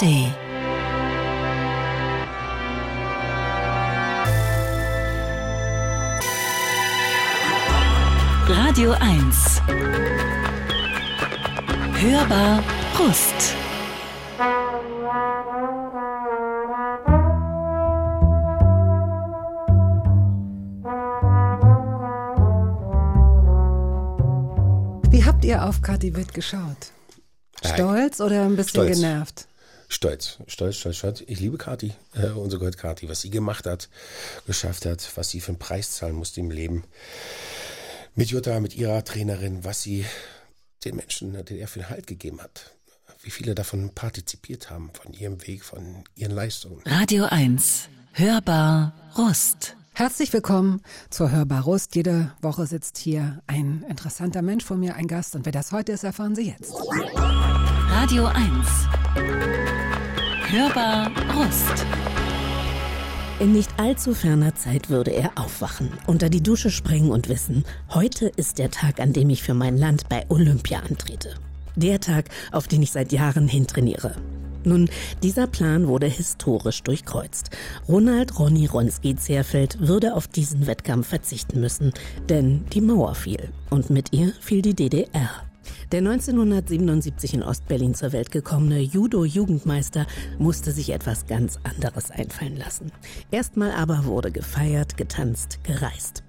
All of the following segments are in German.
ARD. Radio 1. Hörbar Brust. Wie habt ihr auf Kathi Witt geschaut? Stolz oder ein bisschen Stolz. genervt? Stolz, stolz, stolz, stolz. Ich liebe Kati, äh, unsere Gott Kati, was sie gemacht hat, geschafft hat, was sie für einen Preis zahlen musste im Leben. Mit Jutta, mit ihrer Trainerin, was sie den Menschen, den er für den Halt gegeben hat. Wie viele davon partizipiert haben, von ihrem Weg, von ihren Leistungen. Radio 1. Hörbar Rust. Herzlich willkommen zur Hörbar Rust. Jede Woche sitzt hier ein interessanter Mensch vor mir, ein Gast. Und wer das heute ist, erfahren Sie jetzt. Radio 1. Hörbar Rust. In nicht allzu ferner Zeit würde er aufwachen, unter die Dusche springen und wissen, heute ist der Tag, an dem ich für mein Land bei Olympia antrete. Der Tag, auf den ich seit Jahren hintrainiere. Nun, dieser Plan wurde historisch durchkreuzt. Ronald Ronny Ronski Zerfeld würde auf diesen Wettkampf verzichten müssen, denn die Mauer fiel und mit ihr fiel die DDR. Der 1977 in Ostberlin zur Welt gekommene Judo-Jugendmeister musste sich etwas ganz anderes einfallen lassen. Erstmal aber wurde gefeiert, getanzt, gereist.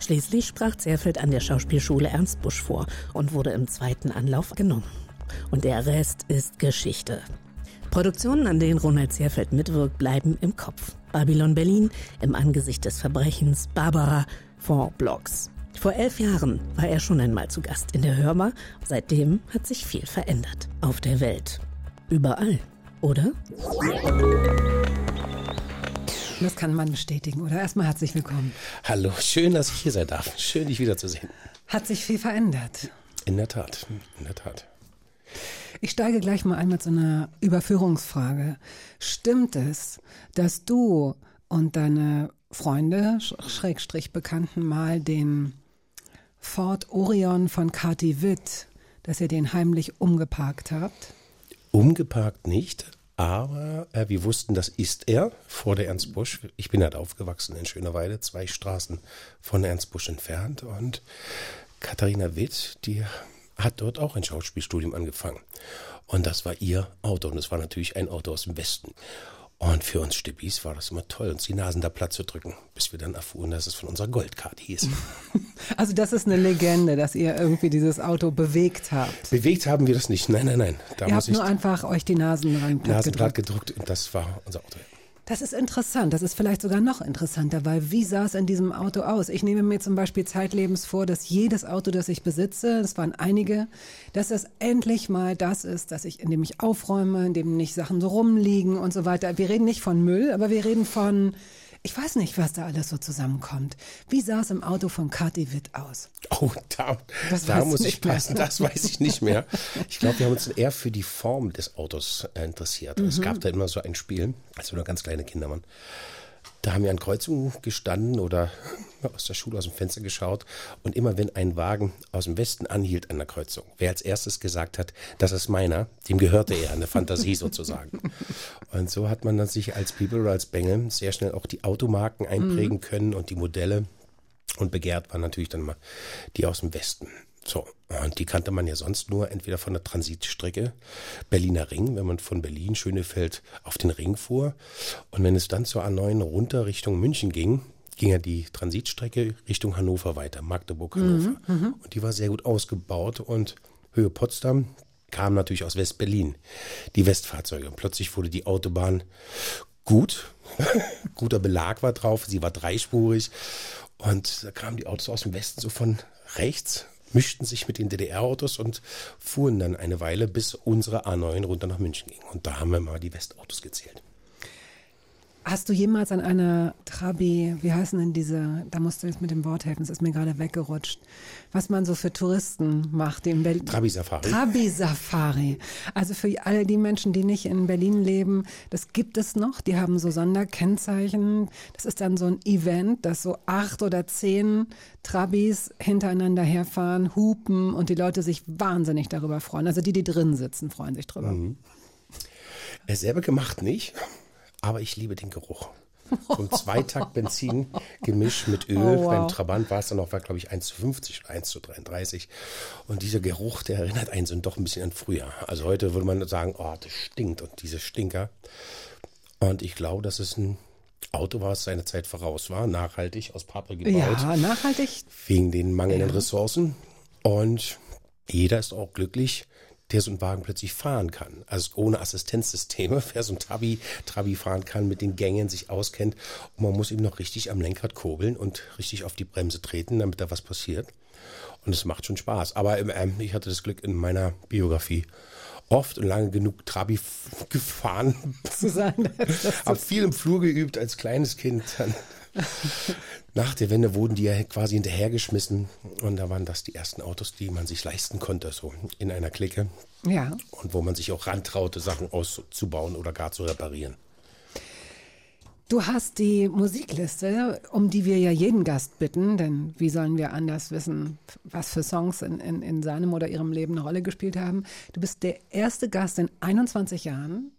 Schließlich sprach Zerfeld an der Schauspielschule Ernst Busch vor und wurde im zweiten Anlauf genommen. Und der Rest ist Geschichte. Produktionen, an denen Ronald Zerfeld mitwirkt, bleiben im Kopf. Babylon Berlin, Im Angesicht des Verbrechens, Barbara, Four Blocks. Vor elf Jahren war er schon einmal zu Gast in der Hörbar. Seitdem hat sich viel verändert. Auf der Welt. Überall, oder? Das kann man bestätigen, oder? Erstmal herzlich willkommen. Hallo, schön, dass ich hier sein darf. Schön, dich wiederzusehen. Hat sich viel verändert. In der Tat, in der Tat. Ich steige gleich mal ein mit so einer Überführungsfrage. Stimmt es, dass du und deine Freunde, Sch- Schrägstrich Bekannten, mal den Ford Orion von Kati Witt, dass ihr den heimlich umgeparkt habt? Umgeparkt nicht, aber äh, wir wussten, das ist er vor der Ernst Busch. Ich bin halt aufgewachsen in Schönerweide, zwei Straßen von Ernst Busch entfernt. Und Katharina Witt, die hat dort auch ein Schauspielstudium angefangen. Und das war ihr Auto. Und es war natürlich ein Auto aus dem Westen. Und für uns Stippis war das immer toll, uns die Nasen da platt zu drücken, bis wir dann erfuhren, dass es von unserer Goldcard hieß. Also das ist eine Legende, dass ihr irgendwie dieses Auto bewegt habt. Bewegt haben wir das nicht. Nein, nein, nein. Da ihr muss habt ich nur einfach euch die Nasen rein platt Nasen platt gedrückt. gedrückt und das war unser Auto. Das ist interessant. Das ist vielleicht sogar noch interessanter, weil wie sah es in diesem Auto aus? Ich nehme mir zum Beispiel zeitlebens vor, dass jedes Auto, das ich besitze, das waren einige, dass es endlich mal das ist, dass ich, in dem ich aufräume, in dem nicht Sachen so rumliegen und so weiter. Wir reden nicht von Müll, aber wir reden von, ich weiß nicht, was da alles so zusammenkommt. Wie sah es im Auto von Kathi Witt aus? Oh, da, da muss ich mehr. passen, das weiß ich nicht mehr. Ich glaube, wir haben uns eher für die Form des Autos äh, interessiert. Es Mhm. gab da immer so ein Spiel, als wir noch ganz kleine Kinder waren. Da haben wir an Kreuzungen gestanden oder aus der Schule aus dem Fenster geschaut. Und immer wenn ein Wagen aus dem Westen anhielt an der Kreuzung, wer als erstes gesagt hat, das ist meiner, dem gehörte er, eine Fantasie sozusagen. Und so hat man dann sich als People oder als Bengel sehr schnell auch die Automarken einprägen können und die Modelle. Und begehrt waren natürlich dann mal die aus dem Westen. So, und die kannte man ja sonst nur entweder von der Transitstrecke Berliner Ring, wenn man von Berlin Schönefeld auf den Ring fuhr. Und wenn es dann zur A9 runter Richtung München ging, ging ja die Transitstrecke Richtung Hannover weiter, Magdeburg, Hannover. Und die war sehr gut ausgebaut und Höhe Potsdam kam natürlich aus West-Berlin, die Westfahrzeuge. Und plötzlich wurde die Autobahn gut, guter Belag war drauf, sie war dreispurig und da kamen die Autos aus dem Westen so von rechts, mischten sich mit den DDR-Autos und fuhren dann eine Weile, bis unsere A9 runter nach München ging. Und da haben wir mal die Westautos gezählt. Hast du jemals an einer Trabi, wie heißen denn diese, da musst du jetzt mit dem Wort helfen, es ist mir gerade weggerutscht, was man so für Touristen macht, in Berlin. Trabi-Safari. Trabi-Safari. Also für alle die Menschen, die nicht in Berlin leben, das gibt es noch. Die haben so Sonderkennzeichen. Das ist dann so ein Event, dass so acht oder zehn Trabis hintereinander herfahren, hupen und die Leute sich wahnsinnig darüber freuen. Also die, die drin sitzen, freuen sich drüber. Er selber gemacht nicht, aber ich liebe den Geruch. So ein Zweitakt Benzin gemischt mit Öl. Oh, wow. Beim Trabant war es dann noch, war glaube ich 1 zu 50 oder 1 zu 33. Und dieser Geruch, der erinnert einen so doch ein bisschen an früher. Also heute würde man sagen, oh, das stinkt und diese Stinker. Und ich glaube, dass es ein Auto war, das seine Zeit voraus war, nachhaltig aus Pappe gebaut, Ja, nachhaltig. wegen den mangelnden Ressourcen. Und jeder ist auch glücklich, der so einen Wagen plötzlich fahren kann. Also ohne Assistenzsysteme, wer so ein Trabi, Trabi fahren kann, mit den Gängen sich auskennt. Und man muss eben noch richtig am Lenkrad kurbeln und richtig auf die Bremse treten, damit da was passiert. Und es macht schon Spaß. Aber ähm, ich hatte das Glück in meiner Biografie oft und lange genug Trabi gefahren, Zu sein. hab viel im Flur geübt als kleines Kind. Dann nach der Wende wurden die ja quasi hinterhergeschmissen. Und da waren das die ersten Autos, die man sich leisten konnte, so in einer Clique. Ja. Und wo man sich auch rantraute, Sachen auszubauen oder gar zu reparieren. Du hast die Musikliste, um die wir ja jeden Gast bitten, denn wie sollen wir anders wissen, was für Songs in, in, in seinem oder ihrem Leben eine Rolle gespielt haben. Du bist der erste Gast in 21 Jahren,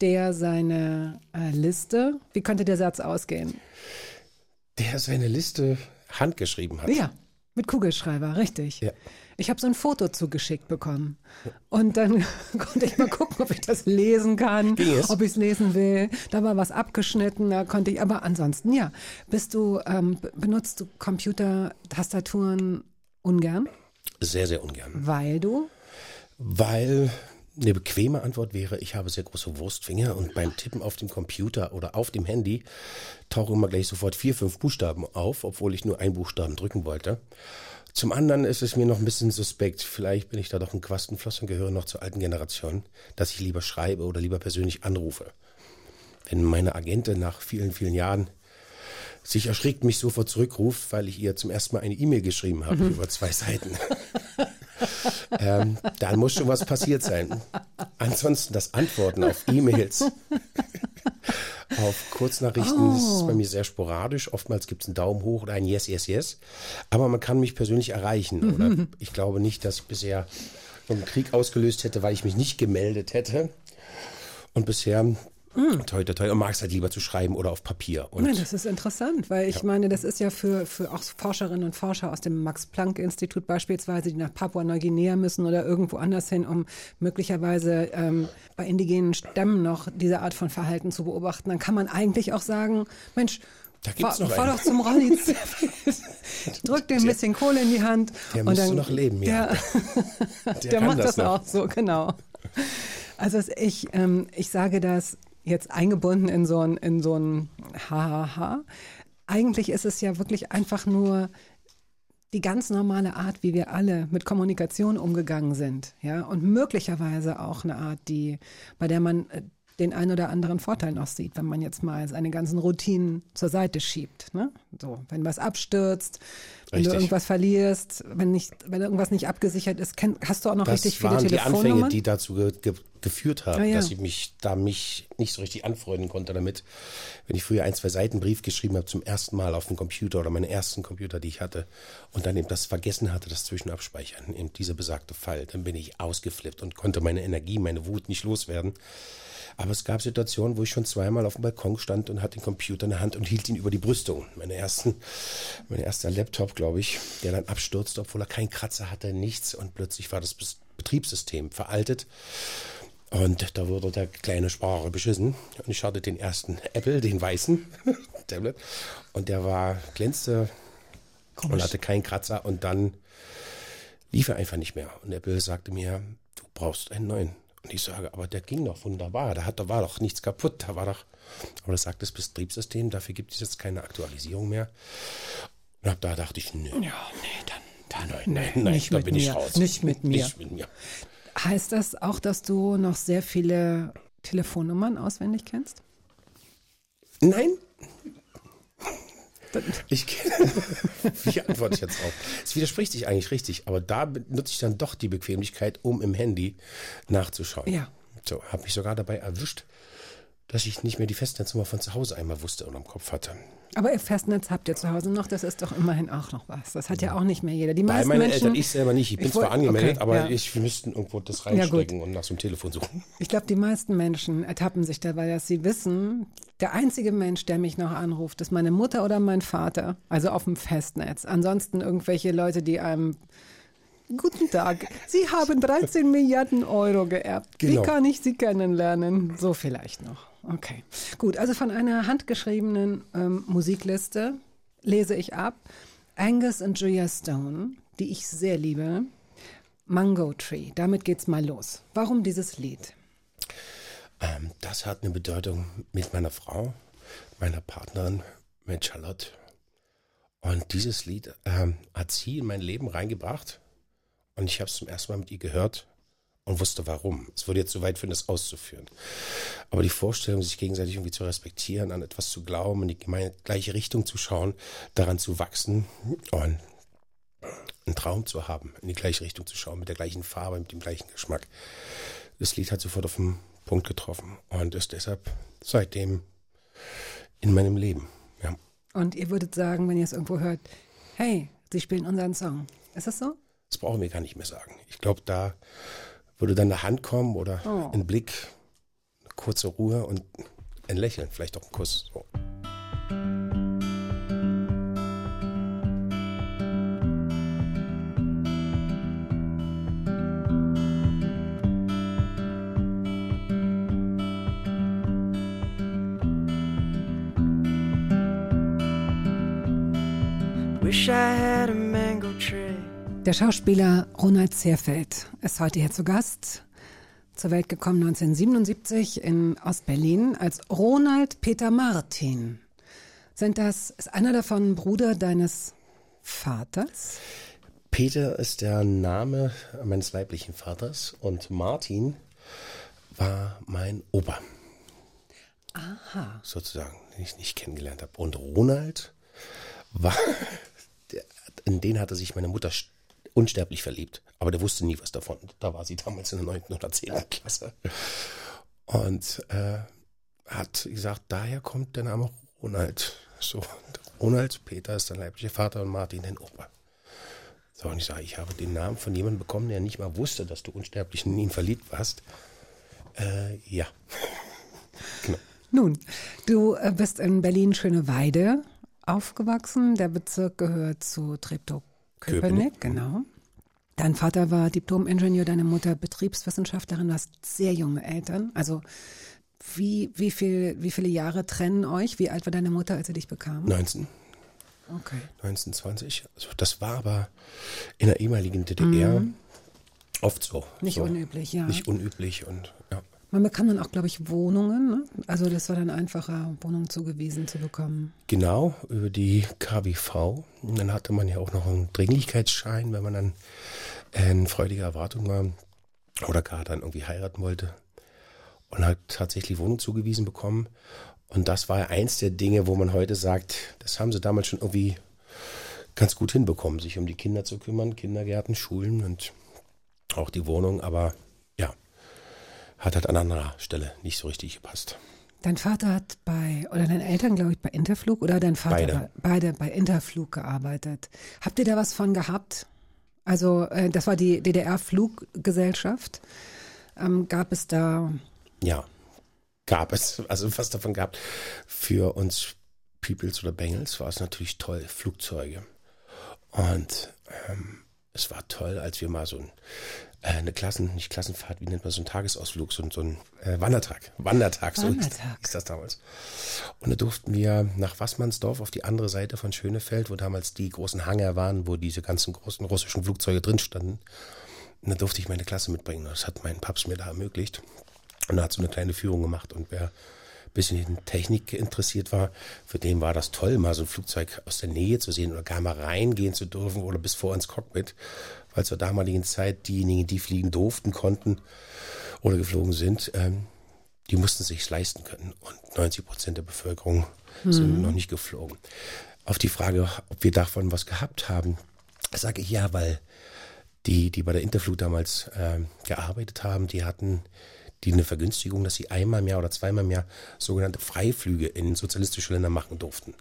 der seine äh, Liste, wie könnte der Satz ausgehen? Der seine Liste handgeschrieben hat. Ja, mit Kugelschreiber, richtig. Ja. Ich habe so ein Foto zugeschickt bekommen. Und dann konnte ich mal gucken, ob ich das lesen kann, Ging es? ob ich es lesen will. Da war was abgeschnitten, da konnte ich, aber ansonsten ja. Bist du, ähm, benutzt du Computer, Tastaturen ungern, Sehr, sehr ungern. weil du? Weil eine bequeme Antwort wäre, ich habe sehr große Wurstfinger und beim Tippen auf dem Computer oder auf dem Handy tauchen immer gleich sofort vier, fünf Buchstaben auf, obwohl ich nur einen Buchstaben drücken wollte. Zum anderen ist es mir noch ein bisschen suspekt, vielleicht bin ich da doch ein Quastenfloss und gehöre noch zur alten Generation, dass ich lieber schreibe oder lieber persönlich anrufe. Wenn meine Agentin nach vielen, vielen Jahren sich erschrickt, mich sofort zurückruft, weil ich ihr zum ersten Mal eine E-Mail geschrieben habe über zwei Seiten. ähm, dann muss schon was passiert sein. Ansonsten das Antworten auf E-Mails, auf Kurznachrichten ist bei mir sehr sporadisch. Oftmals gibt es einen Daumen hoch oder ein Yes, Yes, Yes. Aber man kann mich persönlich erreichen. Oder ich glaube nicht, dass ich bisher einen Krieg ausgelöst hätte, weil ich mich nicht gemeldet hätte. Und bisher, toi, toi, toi, mag es halt lieber zu schreiben oder auf Papier. Und Nein, das ist interessant, weil ich meine, das ist ja für, für auch Forscherinnen und Forscher aus dem Max-Planck-Institut beispielsweise, die nach Papua-Neuguinea müssen oder irgendwo anders hin, um möglicherweise ähm, bei indigenen Stämmen noch diese Art von Verhalten zu beobachten, dann kann man eigentlich auch sagen, Mensch, Da gibt's fahr, noch fahr einen. doch zum Rolli, drück dir ein bisschen Kohle in die Hand. der und dann, noch leben, ja. Der, Der der macht das das, auch so, genau. Also ich, ähm, ich sage das jetzt eingebunden in so ein, in so ein Hahaha. Eigentlich ist es ja wirklich einfach nur die ganz normale Art, wie wir alle mit Kommunikation umgegangen sind, ja, und möglicherweise auch eine Art, die, bei der man äh, den ein oder anderen Vorteil noch sieht, wenn man jetzt mal seine ganzen Routinen zur Seite schiebt, ne? So, wenn was abstürzt, wenn du Richtig. irgendwas verlierst, wenn nicht, wenn irgendwas nicht abgesichert ist, kenn, hast du auch noch das richtig viele waren die Anfänge, die dazu ge ge geführt haben, Ah, ja. dass ich mich da mich nicht so richtig anfreunden konnte damit. Wenn ich früher ein, zwei Seiten Brief geschrieben habe zum ersten Mal auf dem Computer oder meine ersten Computer, die ich hatte, und dann eben das vergessen hatte, das Zwischenabspeichern, in dieser besagte Fall, dann bin ich ausgeflippt und konnte meine Energie, meine Wut nicht loswerden. Aber es gab Situationen, wo ich schon zweimal auf dem Balkon stand und hatte den Computer in der Hand und hielt ihn über die Brüstung. Meine ersten, mein erster Laptop, glaube ich, der dann abstürzte, obwohl er keinen Kratzer hatte, nichts. Und plötzlich war das Betriebssystem veraltet. Und da wurde der kleine Sprache beschissen. Und ich hatte den ersten Apple, den weißen Tablet. Und der war, glänzte und hatte keinen Kratzer. Und dann lief er einfach nicht mehr. Und Apple sagte mir, du brauchst einen neuen. Und ich sage, aber der ging doch wunderbar. Da, hat, da war doch nichts kaputt. Da war doch, aber das sagt das Betriebssystem, dafür gibt es jetzt keine Aktualisierung mehr. Und ab da dachte ich, nö. ja, nee, dann, dann Nein, nein, nein, nicht da mit bin ich mir. raus. Nicht mit mir. Nicht mit mir. Heißt das auch, dass du noch sehr viele Telefonnummern auswendig kennst? Nein. Ich, wie antworte ich jetzt auf? Es widerspricht sich eigentlich richtig, aber da benutze ich dann doch die Bequemlichkeit, um im Handy nachzuschauen. Ja. So, habe mich sogar dabei erwischt, dass ich nicht mehr die Festnetznummer von zu Hause einmal wusste und am Kopf hatte. Aber ihr Festnetz habt ihr zu Hause noch, das ist doch immerhin auch noch was. Das hat ja auch nicht mehr jeder. Die Bei meisten meinen Menschen, Eltern, ich selber nicht. Ich bin Ich zwar angemeldet, okay, aber ja. ich, wir müssten irgendwo das Ja, reinstecken und nach so einem Telefon suchen. Ich glaube, die meisten Menschen ertappen sich dabei, dass sie wissen, der einzige Mensch, der mich noch anruft, ist meine Mutter oder mein Vater, also auf dem Festnetz. Ansonsten irgendwelche Leute, die einem Guten Tag, Sie haben 13 Milliarden Euro geerbt. Genau. Wie kann ich Sie kennenlernen? So vielleicht noch. Okay. Gut, also von einer handgeschriebenen ähm, Musikliste lese ich ab Angus und Julia Stone, die ich sehr liebe. Mango Tree, damit geht's mal los. Warum dieses Lied? Ähm, das hat eine Bedeutung mit meiner Frau, meiner Partnerin, mit Charlotte. Und dieses Lied ähm, hat sie in mein Leben reingebracht. Und ich habe es zum ersten Mal mit ihr gehört und wusste warum. Es würde jetzt zu weit führen, das auszuführen. Aber die Vorstellung, sich gegenseitig irgendwie zu respektieren, an etwas zu glauben, in die gleiche Richtung zu schauen, daran zu wachsen und einen Traum zu haben, in die gleiche Richtung zu schauen, mit der gleichen Farbe, mit dem gleichen Geschmack. Das Lied hat sofort auf den Punkt getroffen und ist deshalb seitdem in meinem Leben. Ja. Und ihr würdet sagen, wenn ihr es irgendwo hört, hey, sie spielen unseren Song. Ist das so? Das brauchen wir gar nicht mehr sagen. Ich glaube, da würde dann eine Hand kommen oder Oh. ein Blick, eine kurze Ruhe und ein Lächeln, vielleicht auch ein Kuss. So. Der Schauspieler Ronald Zierfeld ist heute hier zu Gast. Zur Welt gekommen 1977 in Ostberlin als Ronald Peter Martin. Sind das, ist einer davon Bruder deines Vaters? Peter ist der Name meines leiblichen Vaters und Martin war mein Opa. Aha. sozusagen, den ich nicht kennengelernt habe. Und Ronald war, in den hatte sich meine Mutter unsterblich verliebt. Aber der wusste nie was davon. Da war sie damals in der 9. oder 10. Klasse. Und äh, hat gesagt, daher kommt der Name Ronald. So, Ronald, Peter ist der leibliche Vater und Martin den Opa. So, und ich sage, ich habe den Namen von jemandem bekommen, der nicht mal wusste, dass du unsterblich in ihn verliebt warst. Äh, ja. genau. Nun, du äh, bist in Berlin-Schöneweide aufgewachsen. Der Bezirk gehört zu Treptow-Köpenick, Köpenick. genau. Dein Vater war Diplom-Ingenieur, deine Mutter Betriebswissenschaftlerin. Du hast sehr junge Eltern. Also wie, wie, viel, wie viele Jahre trennen euch? Wie alt war deine Mutter, als sie dich bekam? 19. Okay. 1920. Also das war aber in der ehemaligen DDR oft so. Mhm. Nicht so. unüblich, ja. Nicht unüblich und. Man bekam dann auch, glaube ich, Wohnungen. Ne? Also das war dann einfacher, Wohnungen zugewiesen zu bekommen. Genau, über die KWV. Und dann hatte man ja auch noch einen Dringlichkeitsschein, wenn man dann in freudiger Erwartung war oder gar dann irgendwie heiraten wollte. Und hat tatsächlich Wohnung zugewiesen bekommen. Und das war ja eins der Dinge, wo man heute sagt, das haben sie damals schon irgendwie ganz gut hinbekommen, sich um die Kinder zu kümmern, Kindergärten, Schulen und auch die Wohnung. Aber hat halt an anderer Stelle nicht so richtig gepasst. Dein Vater hat bei, oder deine Eltern, glaube ich, bei Interflug oder dein Vater Beide. Bei, beide bei Interflug gearbeitet. Habt ihr da was von gehabt? Also, äh, das war die DDR-Fluggesellschaft. Ähm, gab es da, Ja, gab es. Also was davon gab. Für uns Peoples oder Bengals war es natürlich toll, Flugzeuge. Und ähm, es war toll, als wir mal so ein, eine Klassen, nicht Klassenfahrt, wie nennt man so einen Tagesausflug, so, so ein äh, Wandertag. Wandertag, so Wandertag. hieß das damals. Und da durften wir nach Wassmannsdorf auf die andere Seite von Schönefeld, wo damals die großen Hangar waren, wo diese ganzen großen russischen Flugzeuge drin standen. Und da durfte ich meine Klasse mitbringen. Das hat mein Papst mir da ermöglicht. Und er hat so eine kleine Führung gemacht. Und wer ein bisschen in Technik interessiert war, für den war das toll, mal so ein Flugzeug aus der Nähe zu sehen oder gar mal reingehen zu dürfen oder bis vor ins Cockpit. Weil zur damaligen Zeit diejenigen, die fliegen durften, konnten oder geflogen sind, ähm, die mussten sich leisten können. Und 90 Prozent der Bevölkerung sind noch nicht geflogen. Auf die Frage, ob wir davon was gehabt haben, sage ich ja, weil die, die bei der Interflug damals ähm, gearbeitet haben, die hatten die eine Vergünstigung, dass sie einmal im Jahr oder zweimal im Jahr sogenannte Freiflüge in sozialistische Länder machen durften.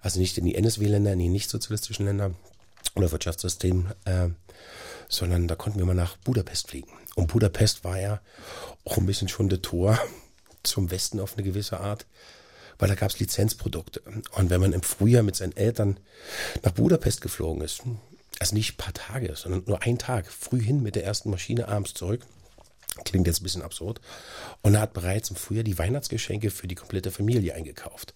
Also nicht in die NSW-Länder, in die nicht sozialistischen Länder oder Wirtschaftssystem, äh, sondern da konnten wir mal nach Budapest fliegen. Und Budapest war ja auch ein bisschen schon der Tor zum Westen auf eine gewisse Art, weil da gab es Lizenzprodukte. Und wenn man im Frühjahr mit seinen Eltern nach Budapest geflogen ist, also nicht ein paar Tage, sondern nur ein Tag, früh hin mit der ersten Maschine, abends zurück, klingt jetzt ein bisschen absurd, und er hat bereits im Frühjahr die Weihnachtsgeschenke für die komplette Familie eingekauft.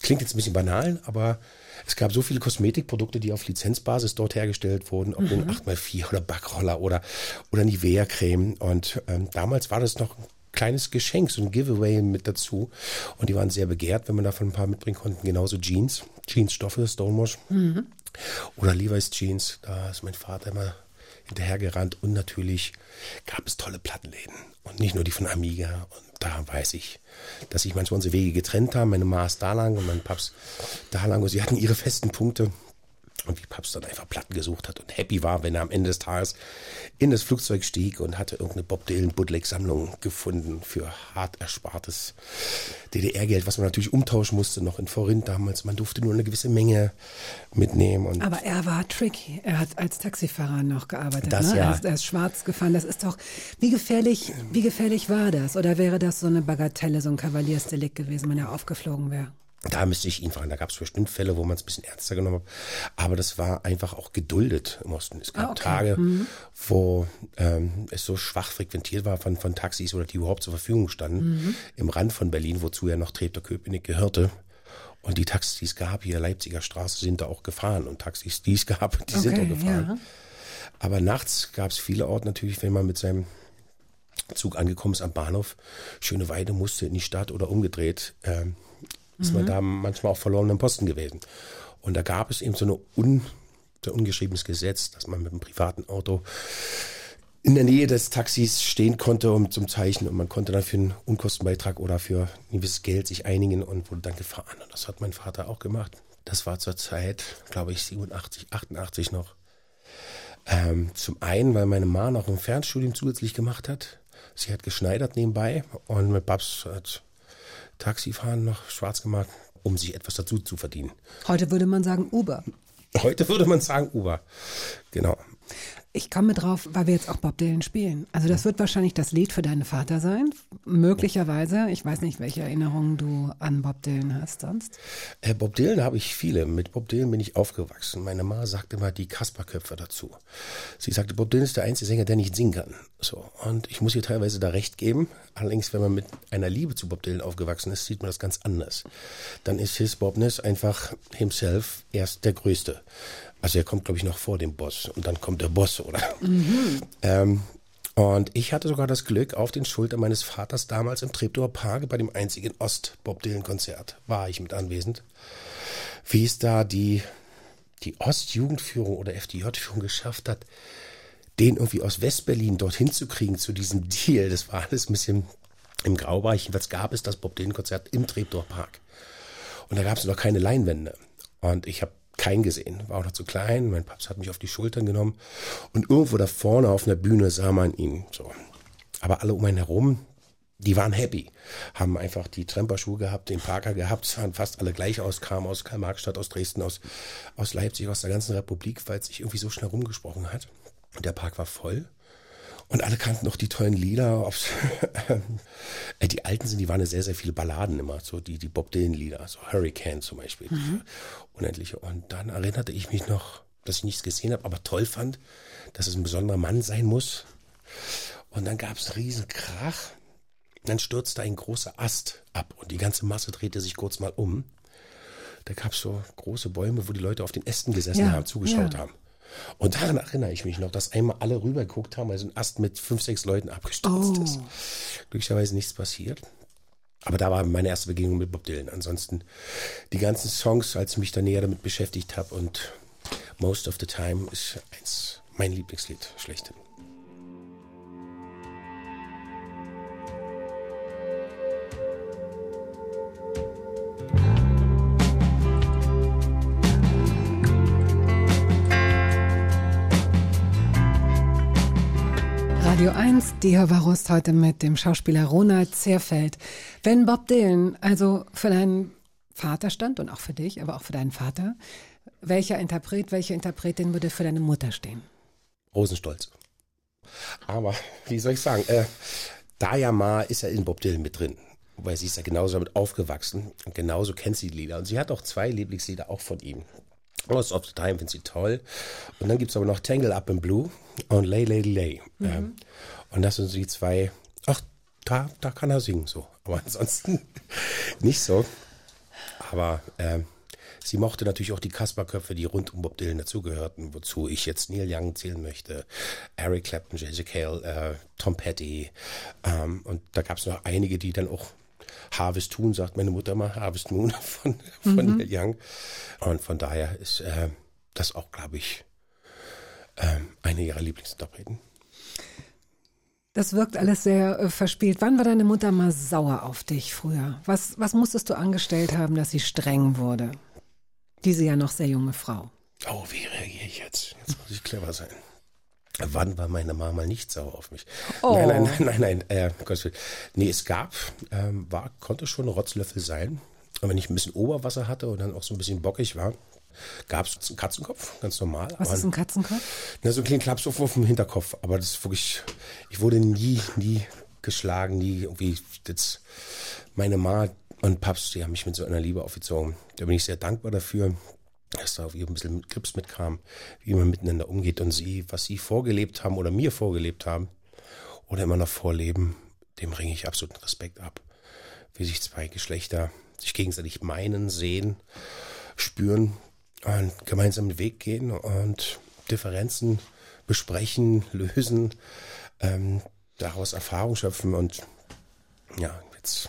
Klingt jetzt ein bisschen banal, aber es gab so viele Kosmetikprodukte, die auf Lizenzbasis dort hergestellt wurden, ob mhm. 8x4 oder Backroller oder, oder Nivea-Creme. Und ähm, damals war das noch ein kleines Geschenk, so ein Giveaway mit dazu. Und die waren sehr begehrt, wenn man davon ein paar mitbringen konnte. Genauso Jeans, Jeansstoffe, Stonewash. Mhm. Oder Levi's Jeans, da ist mein Vater immer hinterhergerannt. Und natürlich gab es tolle Plattenläden. Und nicht nur die von Amiga. Und da weiß ich, dass sich manchmal unsere Wege getrennt haben. Meine Ma ist da lang und mein Paps da lang. Und sie hatten ihre festen Punkte. Und wie Paps dann einfach Platten gesucht hat und happy war, wenn er am Ende des Tages in das Flugzeug stieg und hatte irgendeine Bob Dylan Bootleg Sammlung gefunden für hart erspartes DDR-Geld, was man natürlich umtauschen musste, noch in Forint damals. Man durfte nur eine gewisse Menge mitnehmen. Aber er war tricky. Er hat als Taxifahrer noch gearbeitet. Das ne? ja. er, ist, er ist schwarz gefahren. Das ist doch, wie gefährlich, wie gefährlich war das? Oder wäre das so eine Bagatelle, so ein Kavaliersdelikt gewesen, wenn er aufgeflogen wäre? Da müsste ich ihn fragen. Da gab es bestimmt Fälle, wo man es ein bisschen ernster genommen hat. Aber das war einfach auch geduldet im Osten. Es gab ah, okay. Tage, mhm. wo ähm, es so schwach frequentiert war von, von Taxis oder die überhaupt zur Verfügung standen, mhm. im Rand von Berlin, wozu ja noch Treptow-Köpenick gehörte. Und die Taxis, die es gab, hier Leipziger Straße, sind da auch gefahren. Und Taxis, die es gab, die okay, sind auch gefahren. Ja. Aber nachts gab es viele Orte natürlich, wenn man mit seinem Zug angekommen ist am Bahnhof, Schöne Weide musste in die Stadt oder umgedreht. Ähm, ist mhm. man da manchmal auch verloren im Posten gewesen. Und da gab es eben so, eine un, so ein ungeschriebenes Gesetz, dass man mit einem privaten Auto in der Nähe des Taxis stehen konnte um zum Zeichen und man konnte dann für einen Unkostenbeitrag oder für ein gewisses Geld sich einigen und wurde dann gefahren. Und das hat mein Vater auch gemacht. Das war zur Zeit, glaube ich, 87, 88 noch. Ähm, zum einen, weil meine Mama noch ein Fernstudium zusätzlich gemacht hat. Sie hat geschneidert nebenbei und mit Babs hat Taxifahren noch schwarz gemacht, um sich etwas dazu zu verdienen. Heute würde man sagen Uber. Heute würde man sagen Uber. Genau. Ich komme drauf, weil wir jetzt auch Bob Dylan spielen. Also das wird wahrscheinlich das Lied für deinen Vater sein. Möglicherweise. Ich weiß nicht, welche Erinnerungen du an Bob Dylan hast sonst. Äh, Bob Dylan habe ich viele. Mit Bob Dylan bin ich aufgewachsen. Meine Ma sagte immer die Kasperköpfe dazu. Sie sagte, Bob Dylan ist der einzige Sänger, der nicht singen kann. So. Und ich muss ihr teilweise da recht geben. Allerdings, wenn man mit einer Liebe zu Bob Dylan aufgewachsen ist, sieht man das ganz anders. Dann ist his Bobness einfach himself erst der Größte. Also er kommt, glaube ich, noch vor dem Boss und dann kommt der Boss, oder? Mhm. Ähm, und ich hatte sogar das Glück, auf den Schultern meines Vaters damals im Treptower Park bei dem einzigen Ost-Bob Dylan-Konzert war ich mit anwesend, wie es da die, die Ostjugendführung oder FDJ-Führung geschafft hat, den irgendwie aus Westberlin dorthin zu kriegen zu diesem Deal. Das war alles ein bisschen im Graubereich. Jedenfalls gab es das Bob Dylan-Konzert im Treptower Park. Und da gab es noch keine Leinwände. Und ich habe keinen gesehen, war auch noch zu klein. Mein Papst hat mich auf die Schultern genommen und irgendwo da vorne auf einer Bühne sah man ihn. So. Aber alle um einen herum, die waren happy, haben einfach die Tremperschuhe gehabt, den Parker gehabt, sahen fast alle gleich aus, kamen aus Karl-Marx-Stadt, aus Dresden, aus, aus Leipzig, aus der ganzen Republik, weil es sich irgendwie so schnell rumgesprochen hat. Und der Park war voll. Und alle kannten noch die tollen Lieder. äh, die alten sind, die waren ja sehr, sehr viele Balladen immer, so die, die Bob Dylan-Lieder, so Hurricane zum Beispiel. Mhm. Unendliche. Und dann erinnerte ich mich noch, dass ich nichts gesehen habe, aber toll fand, dass es ein besonderer Mann sein muss. Und dann gab es einen riesen Krach. Dann stürzte ein großer Ast ab und die ganze Masse drehte sich kurz mal um. Da gab es so große Bäume, wo die Leute auf den Ästen gesessen ja, haben, zugeschaut ja. haben. Und daran erinnere ich mich noch, dass einmal alle rübergeguckt haben, weil so ein Ast mit fünf, sechs Leuten abgestürzt oh. ist. Glücklicherweise nichts passiert. Aber da war meine erste Begegnung mit Bob Dylan. Ansonsten die ganzen Songs, als ich mich da näher damit beschäftigt habe und Most of the Time ist eins mein Lieblingslied schlechthin. Radio 1, die Hörbarust heute mit dem Schauspieler Ronald Zerfeld. Wenn Bob Dylan also für deinen Vater stand und auch für dich, aber auch für deinen Vater, welcher Interpret, welche Interpretin würde für deine Mutter stehen? Rosenstolz. Aber, wie soll ich sagen, äh, Daya Ma ist ja in Bob Dylan mit drin. Wobei sie ist ja genauso damit aufgewachsen und genauso kennt sie die Lieder. Und sie hat auch zwei Lieblingslieder auch von ihm. Most of the Time findet sie toll. Und dann gibt es aber noch Tangle Up in Blue und Lay Lady Lay. Mhm. Ähm, und das sind die zwei, ach, da, da kann er singen so. Aber ansonsten nicht so. Aber ähm, sie mochte natürlich auch die Kasperköpfe, die rund um Bob Dylan dazugehörten, wozu ich jetzt Neil Young zählen möchte, Eric Clapton, J.J. Cale, äh, Tom Petty. Ähm, und da gab es noch einige, die dann auch Harvest Moon, sagt meine Mutter mal, Harvest Moon von, von mhm. Young. Und von daher ist äh, das auch, glaube ich, äh, eine ihrer Lieblingsinterpreten. Das wirkt alles sehr äh, verspielt. Wann war deine Mutter mal sauer auf dich früher? Was, was musstest du angestellt haben, dass sie streng wurde? Diese ja noch sehr junge Frau. Oh, wie reagiere ich jetzt? Jetzt muss ich clever sein. Wann war meine Mama nicht sauer auf mich? Oh. Nein, nein, nein, nein, nein. Äh, nee, es gab, ähm, war, konnte schon ein Rotzlöffel sein. Und wenn ich ein bisschen Oberwasser hatte und dann auch so ein bisschen bockig war, gab es einen Katzenkopf, ganz normal. Was Aber, ist ein Katzenkopf? Na, so ein kleiner Klaps auf dem Hinterkopf. Aber das ist wirklich, ich wurde nie, nie geschlagen, nie irgendwie jetzt meine Ma und Paps, die haben mich mit so einer Liebe aufgezogen. Da bin ich sehr dankbar dafür dass da ein bisschen Grips mitkam, wie man miteinander umgeht und sie, was sie vorgelebt haben oder mir vorgelebt haben oder immer noch vorleben, dem ringe ich absoluten Respekt ab. Wie sich zwei Geschlechter sich gegenseitig meinen, sehen, spüren, einen gemeinsamen Weg gehen und Differenzen besprechen, lösen, ähm, daraus Erfahrung schöpfen und ja, jetzt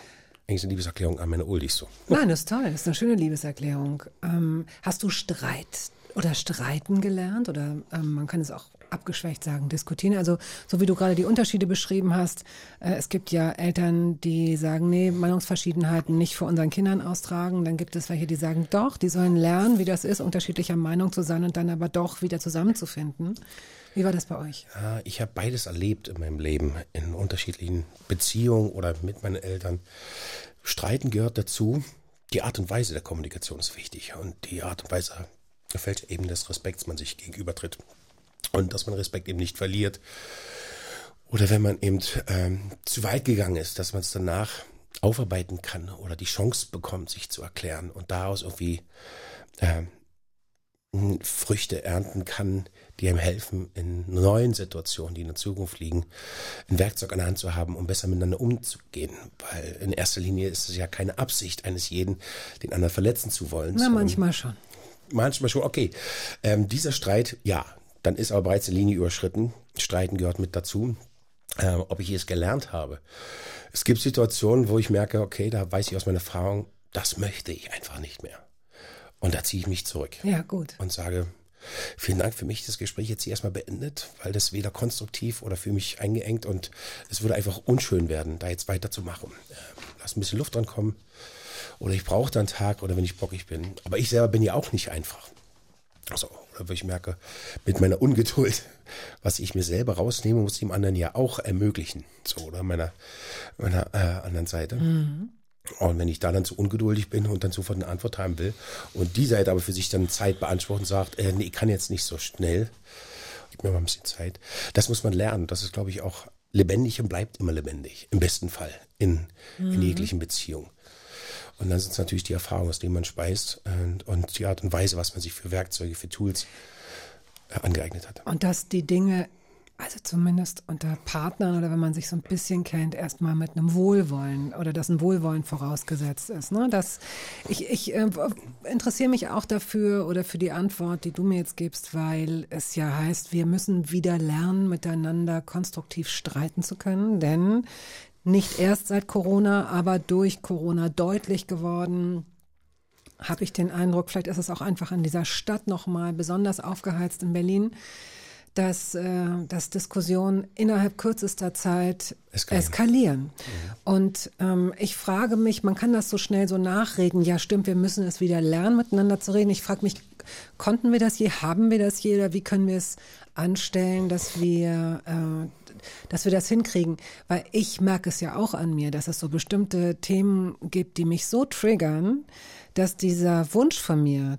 eigentlich eine Liebeserklärung an meine Uldig so. Nein, das ist toll, das ist eine schöne Liebeserklärung. Ähm, hast du Streit oder Streiten gelernt? Oder ähm, man kann es auch abgeschwächt sagen, diskutieren. Also so wie du gerade die Unterschiede beschrieben hast, äh, es gibt ja Eltern, die sagen, nee, Meinungsverschiedenheiten nicht vor unseren Kindern austragen. Dann gibt es welche, die sagen, doch, die sollen lernen, wie das ist, unterschiedlicher Meinung zu sein und dann aber doch wieder zusammenzufinden. Wie war das bei euch? Ja, ich habe beides erlebt in meinem Leben, in unterschiedlichen Beziehungen oder mit meinen Eltern. Streiten gehört dazu. Die Art und Weise der Kommunikation ist wichtig und die Art und Weise, auf welche Ebene des Respekts man sich gegenübertritt. Und dass man Respekt eben nicht verliert. Oder wenn man eben ähm, zu weit gegangen ist, dass man es danach aufarbeiten kann oder die Chance bekommt, sich zu erklären und daraus irgendwie äh, Früchte ernten kann, die einem helfen, in neuen Situationen, die in der Zukunft liegen, ein Werkzeug an der Hand zu haben, um besser miteinander umzugehen. Weil in erster Linie ist es ja keine Absicht eines jeden, den anderen verletzen zu wollen. Na, manchmal schon. Manchmal schon, okay. Ähm, dieser Streit, ja, dann ist aber bereits die Linie überschritten. Streiten gehört mit dazu. Äh, ob ich es gelernt habe. Es gibt Situationen, wo ich merke, okay, da weiß ich aus meiner Erfahrung, das möchte ich einfach nicht mehr. Und da ziehe ich mich zurück. Ja, gut. Und sage, Vielen Dank für mich, das Gespräch jetzt hier erstmal beendet, weil das weder konstruktiv oder für mich eingeengt und es würde einfach unschön werden, da jetzt weiterzumachen. Äh, lass ein bisschen Luft dran kommen oder ich brauche dann einen Tag oder wenn ich bockig bin. Aber ich selber bin ja auch nicht einfach. Also, oder wo ich merke, mit meiner Ungeduld, was ich mir selber rausnehme, muss ich dem anderen ja auch ermöglichen. So, oder meiner, meiner äh, anderen Seite. Mhm. Und wenn ich da dann zu ungeduldig bin und dann sofort eine Antwort haben will und die Seite aber für sich dann Zeit beansprucht und sagt, äh, nee, ich kann jetzt nicht so schnell, gib mir mal ein bisschen Zeit. Das muss man lernen. Das ist, glaube ich, auch lebendig und bleibt immer lebendig. Im besten Fall in, mhm. in jeglichen Beziehungen. Und dann sind es natürlich die Erfahrungen, aus denen man speist und, und die Art und Weise, was man sich für Werkzeuge, für Tools äh, angeeignet hat. Und dass die Dinge also zumindest unter Partnern oder wenn man sich so ein bisschen kennt, erstmal mit einem Wohlwollen oder dass ein Wohlwollen vorausgesetzt ist. Ne? Das, ich ich äh, interessiere mich auch dafür oder für die Antwort, die du mir jetzt gibst, weil es ja heißt, wir müssen wieder lernen, miteinander konstruktiv streiten zu können, denn nicht erst seit Corona, aber durch Corona deutlich geworden, habe ich den Eindruck, vielleicht ist es auch einfach in dieser Stadt nochmal besonders aufgeheizt in Berlin, dass, äh, dass Diskussionen innerhalb kürzester Zeit eskalieren. eskalieren. Mhm. Und ähm, ich frage mich, man kann das so schnell so nachreden, ja stimmt, wir müssen es wieder lernen, miteinander zu reden. Ich frage mich, Konnten wir das je? Haben wir das je? Oder wie können wir es anstellen, dass wir, äh, dass wir das hinkriegen? Weil ich merke es ja auch an mir, dass es so bestimmte Themen gibt, die mich so triggern, dass dieser Wunsch von mir,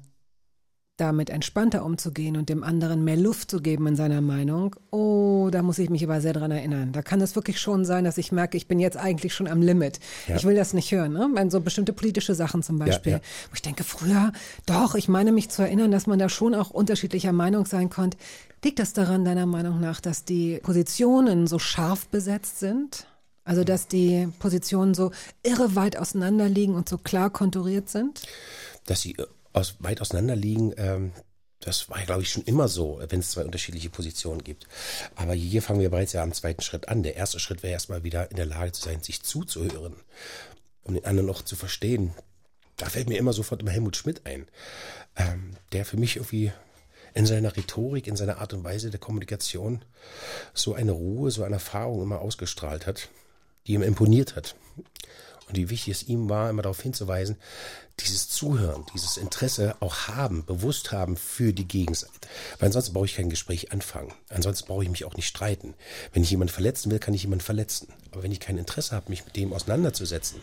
damit entspannter umzugehen und dem anderen mehr Luft zu geben in seiner Meinung, oh, da muss ich mich aber sehr dran erinnern. Da kann es wirklich schon sein, dass ich merke, ich bin jetzt eigentlich schon am Limit. Ja. Ich will das nicht hören, ne? Wenn so bestimmte politische Sachen zum Beispiel. Ja, ja. Wo ich denke, früher, doch, ich meine mich zu erinnern, dass man da schon auch unterschiedlicher Meinung sein konnte. Liegt das daran, deiner Meinung nach, dass die Positionen so scharf besetzt sind? Also, dass die Positionen so irre weit auseinander liegen und so klar konturiert sind? Dass sie äh, aus, weit auseinander liegen, ähm, das war, glaube ich, schon immer so, wenn es zwei unterschiedliche Positionen gibt. Aber hier fangen wir bereits ja am zweiten Schritt an. Der erste Schritt wäre erstmal wieder in der Lage zu sein, sich zuzuhören, um den anderen auch zu verstehen. Da fällt mir immer sofort immer Helmut Schmidt ein, ähm, der für mich irgendwie in seiner Rhetorik, in seiner Art und Weise der Kommunikation so eine Ruhe, so eine Erfahrung immer ausgestrahlt hat, die ihm imponiert hat. Und wie wichtig es ihm war, immer darauf hinzuweisen, dieses Zuhören, dieses Interesse auch haben, bewusst haben für die Gegenseite. Weil ansonsten brauche ich kein Gespräch anfangen. Ansonsten brauche ich mich auch nicht streiten. Wenn ich jemanden verletzen will, kann ich jemanden verletzen. Aber wenn ich kein Interesse habe, mich mit dem auseinanderzusetzen,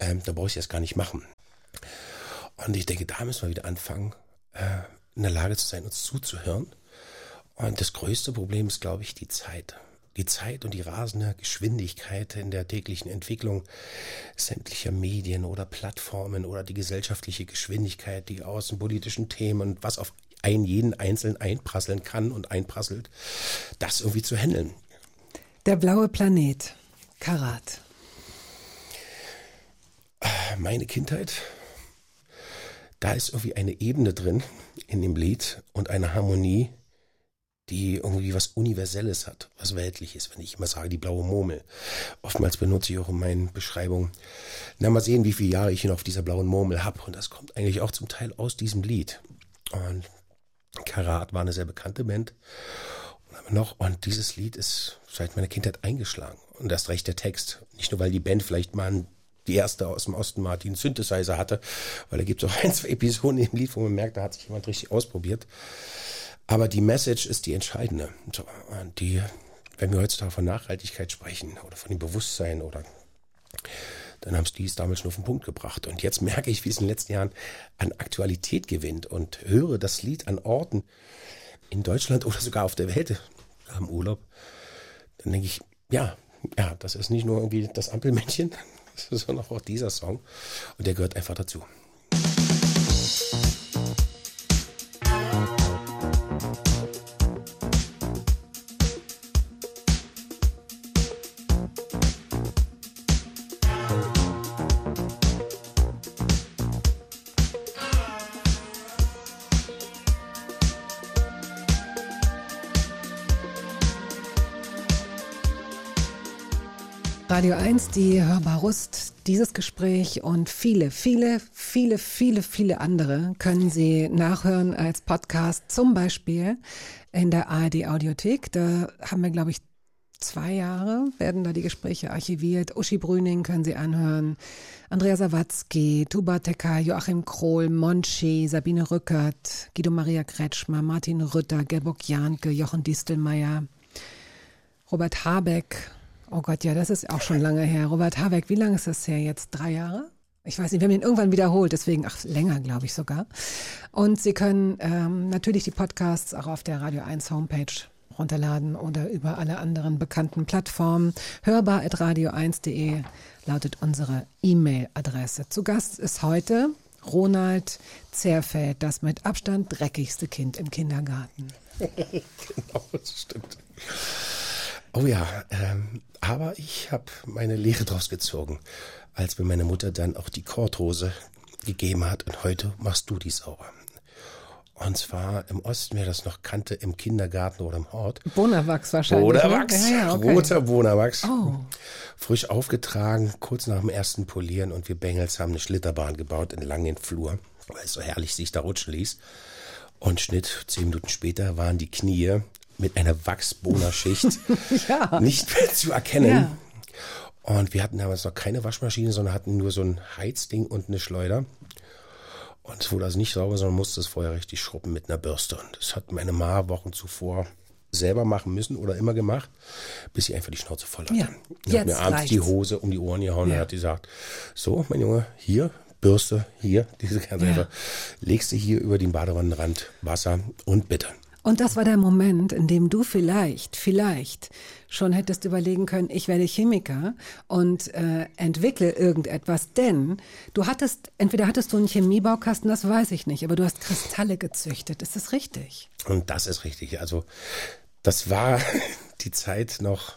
ähm, dann brauche ich das gar nicht machen. Und ich denke, da müssen wir wieder anfangen, äh, in der Lage zu sein, uns zuzuhören. Und das größte Problem ist, glaube ich, die Zeit die Zeit und die rasende Geschwindigkeit in der täglichen Entwicklung sämtlicher Medien oder Plattformen oder die gesellschaftliche Geschwindigkeit, die außenpolitischen Themen und was auf einen jeden Einzelnen einprasseln kann und einprasselt, das irgendwie zu handeln. Der blaue Planet, Karat. Meine Kindheit, da ist irgendwie eine Ebene drin in dem Lied und eine Harmonie, die irgendwie was Universelles hat, was Weltliches, wenn ich immer sage, die blaue Murmel. Oftmals benutze ich auch in meinen Beschreibungen, na mal sehen, wie viele Jahre ich noch auf dieser blauen Murmel habe. Und das kommt eigentlich auch zum Teil aus diesem Lied. Und Karat war eine sehr bekannte Band. Und noch, und dieses Lied ist seit meiner Kindheit eingeschlagen. Und erst recht der Text. Nicht nur, weil die Band vielleicht mal die erste aus dem Osten Martin Synthesizer hatte, weil da gibt es auch ein, zwei Episoden im Lied, wo man merkt, da hat sich jemand richtig ausprobiert. Aber die Message ist die entscheidende. Die, wenn wir heutzutage von Nachhaltigkeit sprechen oder von dem Bewusstsein oder dann haben es dies damals nur auf den Punkt gebracht. Und jetzt merke ich, wie es in den letzten Jahren an Aktualität gewinnt und höre das Lied an Orten in Deutschland oder sogar auf der Welt am Urlaub. Dann denke ich, ja, ja, das ist nicht nur irgendwie das Ampelmännchen, sondern auch dieser Song. Und der gehört einfach dazu. Radio 1, die Hörbar Rust. Dieses Gespräch und viele, viele, viele, viele, viele andere können Sie nachhören als Podcast, zum Beispiel in der ARD Audiothek. Da haben wir, glaube ich, zwei Jahre werden da die Gespräche archiviert. Uschi Brüning können Sie anhören. Andrea Sawatzki, Tuba Tekka, Joachim Krohl, Monchi, Sabine Rückert, Guido Maria Kretschmer, Martin Rütter, Gerburg Jahnke, Jochen Distelmeier, Robert Habeck, Oh Gott, ja, das ist auch schon lange her. Robert Habeck, wie lange ist das her jetzt? Drei Jahre? Ich weiß nicht, wir haben ihn irgendwann wiederholt, deswegen, ach, länger, glaube ich sogar. Und Sie können ähm, natürlich die Podcasts auch auf der Radio 1 Homepage runterladen oder über alle anderen bekannten Plattformen. Hörbar at radio1.de lautet unsere E-Mail-Adresse. Zu Gast ist heute Ronald Zerfeld, das mit Abstand dreckigste Kind im Kindergarten. genau, das stimmt. Oh ja, ähm, aber ich habe meine Lehre draus gezogen, als mir meine Mutter dann auch die Korthose gegeben hat und heute machst du die sauber. Und zwar im Osten, wer das noch kannte, im Kindergarten oder im Hort. Bonawachs wahrscheinlich. Bonawachs, ne? ja, ja, okay. roter Bonawachs. Oh. Frisch aufgetragen, kurz nach dem ersten Polieren und wir Bengels haben eine Schlitterbahn gebaut entlang den Flur, weil es so herrlich sich da rutschen ließ. Und Schnitt, zehn Minuten später waren die Knie mit einer Wachsbohnerschicht ja. nicht mehr zu erkennen. Ja. Und wir hatten damals noch keine Waschmaschine, sondern hatten nur so ein Heizding und eine Schleuder. Und es wurde also nicht sauber, sondern musste es vorher richtig schrubben mit einer Bürste. Und das hat meine Ma Wochen zuvor selber machen müssen oder immer gemacht, bis sie einfach die Schnauze voll hatte. Ja, Die hat mir abends die reicht's. Hose um die Ohren gehauen Ja. und hat gesagt, so, mein Junge, hier, Bürste, hier, diese ganze Ja. legst du hier über den Badewannenrand Wasser und bitte. Und das war der Moment, in dem du vielleicht, vielleicht schon hättest überlegen können, ich werde Chemiker und äh, entwickle irgendetwas, denn du hattest, entweder hattest du einen Chemiebaukasten, das weiß ich nicht, aber du hast Kristalle gezüchtet. Ist das richtig? Und das ist richtig. Also, das war die Zeit noch,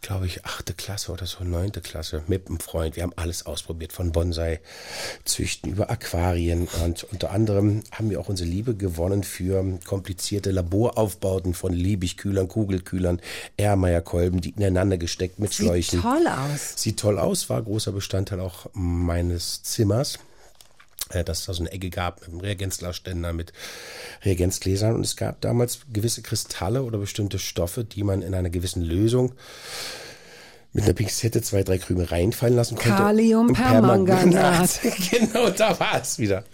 glaube ich, achte Klasse oder so, neunte Klasse mit einem Freund. Wir haben alles ausprobiert, von Bonsai züchten über Aquarien. Und unter anderem haben wir auch unsere Liebe gewonnen für komplizierte Laboraufbauten von Liebigkühlern, Kugelkühlern, Ermeyer-Kolben, die ineinander gesteckt mit Sieht Schläuchen. toll aus. Sieht toll aus, war großer Bestandteil auch meines Zimmers, dass es da so eine Ecke gab mit einem Reagenzglasständer, mit Reagenzgläsern. Und es gab damals gewisse Kristalle oder bestimmte Stoffe, die man in einer gewissen Lösung mit einer Pinzette zwei, drei Krümel reinfallen lassen konnte. Kaliumpermanganat. genau, da war es wieder.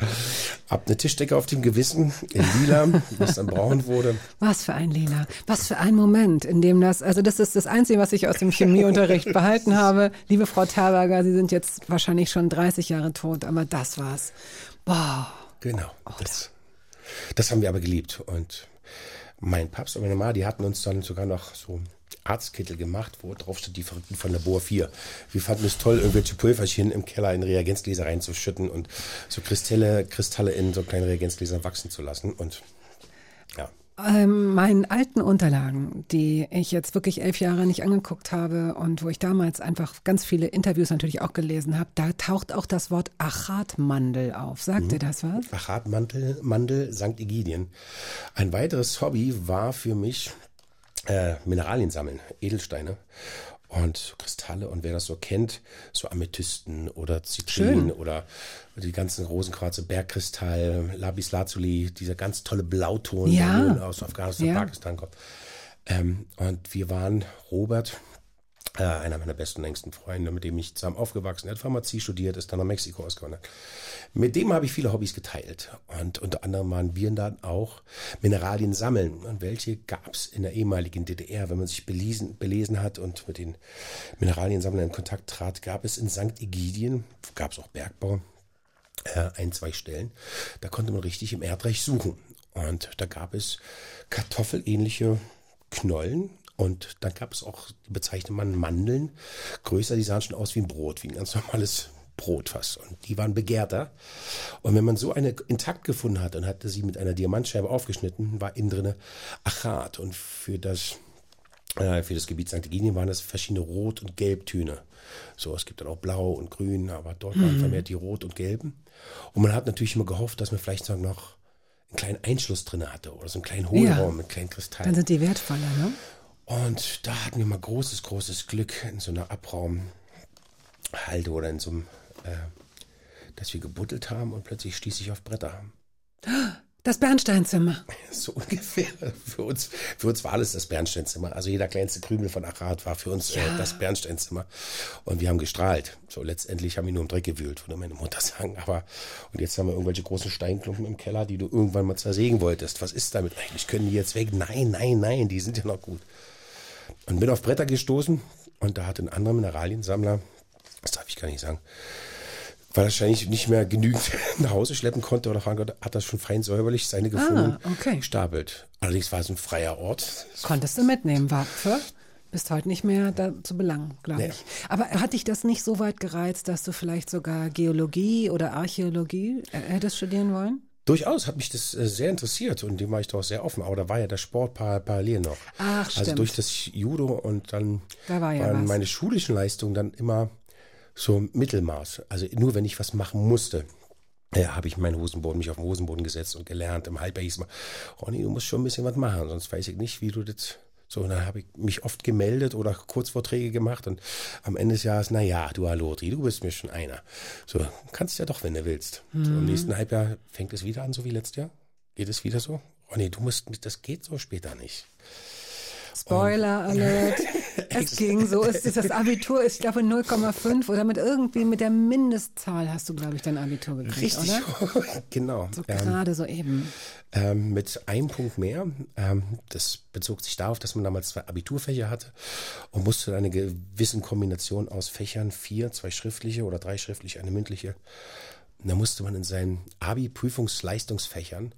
Ab eine Tischdecke auf dem Gewissen, in lila, was dann braun wurde. Was für ein Lila. Was für ein Moment, in dem das, also das ist das Einzige, was ich aus dem Chemieunterricht behalten habe. Liebe Frau Terberger, Sie sind jetzt wahrscheinlich schon 30 Jahre tot, aber das war's. Boah. Genau. Das, das haben wir aber geliebt. Und mein Papst und meine Mama, die hatten uns dann sogar noch so Arztkittel gemacht, wo drauf steht die Verrückten von Labor 4. Wir fanden es toll, irgendwelche Pulverchen im Keller in Reagenzgläser reinzuschütten und so Kristalle, Kristalle in so kleinen Reagenzgläsern wachsen zu lassen. Und ja, Ähm, meinen alten Unterlagen, die ich jetzt wirklich elf Jahre nicht angeguckt habe und wo ich damals einfach ganz viele Interviews natürlich auch gelesen habe, da taucht auch das Wort Achatmandel auf. Sagt dir das was? Achatmandel, Mandel, St. Egidien. Ein weiteres Hobby war für mich äh, Mineralien sammeln, Edelsteine und Kristalle. Und wer das so kennt, so Amethysten oder Zitrin oder die ganzen Rosenquarze, Bergkristall, Lapis Lazuli, dieser ganz tolle Blauton, Ja. der aus Afghanistan, Ja. Pakistan kommt. Ähm, und wir waren, Robert, äh, einer meiner besten, engsten Freunde, mit dem ich zusammen aufgewachsen, hat Pharmazie studiert, ist dann nach Mexiko ausgewandert. Mit dem habe ich viele Hobbys geteilt. Und unter anderem waren wir dann auch Mineralien sammeln. Und welche gab es in der ehemaligen DDR, wenn man sich belesen, belesen hat und mit den Mineraliensammlern in Kontakt trat, gab es in St. Egidien, gab es auch Bergbau, äh, ein, zwei Stellen. Da konnte man richtig im Erdreich suchen. Und da gab es kartoffelähnliche Knollen. Und dann gab es auch, die bezeichnet man Mandeln. Größer, die sahen schon aus wie ein Brot, wie ein ganz normales Brot fast. Und die waren begehrter. Und wenn man so eine intakt gefunden hat und hatte sie mit einer Diamantscheibe aufgeschnitten, war innen drinne Achat. Und für das äh, für das Gebiet St. Egidien waren das verschiedene Rot- und Gelbtöne. So, es gibt dann auch Blau und Grün, aber dort waren vermehrt die Rot- und Gelben. Und man hat natürlich immer gehofft, dass man vielleicht noch einen kleinen Einschluss drin hatte oder so einen kleinen Hohlraum Ja. mit kleinen Dann Kristallen. sind die wertvoller, ne? Und da hatten wir mal großes, großes Glück in so einer Abraumhalde oder in so einem, äh, dass wir gebuddelt haben und plötzlich stieß ich auf Bretter. Das Bernsteinzimmer. So ungefähr. Für uns, für uns war alles das Bernsteinzimmer. Also jeder kleinste Krümel von Achat war für uns äh, das Bernsteinzimmer. Und wir haben gestrahlt. So letztendlich haben wir nur im Dreck gewühlt, würde meine Mutter sagen. Aber, und jetzt haben wir irgendwelche großen Steinklumpen im Keller, die du irgendwann mal zersägen wolltest. Was ist damit eigentlich? Können die jetzt weg? Nein, nein, nein, die sind ja noch gut. Und bin auf Bretter gestoßen und da hat ein anderer Mineraliensammler, das darf ich gar nicht sagen, weil er wahrscheinlich nicht mehr genügend nach Hause schleppen konnte oder fahren konnte, hat er schon fein säuberlich seine gefunden, Ah, okay. gestapelt. Allerdings war es ein freier Ort. Konntest du mitnehmen, war für? Bist heute nicht mehr da zu belangen, glaube Nee. ich. Aber hat dich das nicht so weit gereizt, dass du vielleicht sogar Geologie oder Archäologie äh, hättest studieren wollen? Durchaus hat mich das äh, sehr interessiert und dem war ich doch sehr offen. Aber da war ja der Sport par parallel noch. Ach, Also stimmt. durch das Judo und dann Da war ja waren was. meine schulischen Leistungen dann immer so Mittelmaß. Also nur wenn ich was machen musste. Ja, habe ich meinen Hosenboden, mich auf den Hosenboden gesetzt und gelernt. Im Halbjahr hieß es mal, Ronny, du musst schon ein bisschen was machen, sonst weiß ich nicht, wie du das. So, und dann habe ich mich oft gemeldet oder Kurzvorträge gemacht und am Ende des Jahres, na ja, du Halotri, du bist mir schon einer. So, kannst ja doch, wenn du willst. So, Im Mhm. nächsten Halbjahr fängt es wieder an, so wie letztes Jahr. Geht es wieder so? Ronny, du musst, das geht so später nicht. Spoiler Alert. Es ging so. Es ist das Abitur ist, ich glaube, 0,5 oder mit irgendwie mit der Mindestzahl hast du, glaube ich, dein Abitur gekriegt, Richtig, oder? genau. So Ähm, gerade so eben. ähm, mit einem Punkt mehr. Ähm, das bezog sich darauf, dass man damals zwei Abiturfächer hatte und musste eine gewisse Kombination aus Fächern, vier, zwei schriftliche oder drei schriftliche, eine mündliche. Da musste man in seinen Abi-Prüfungsleistungsfächern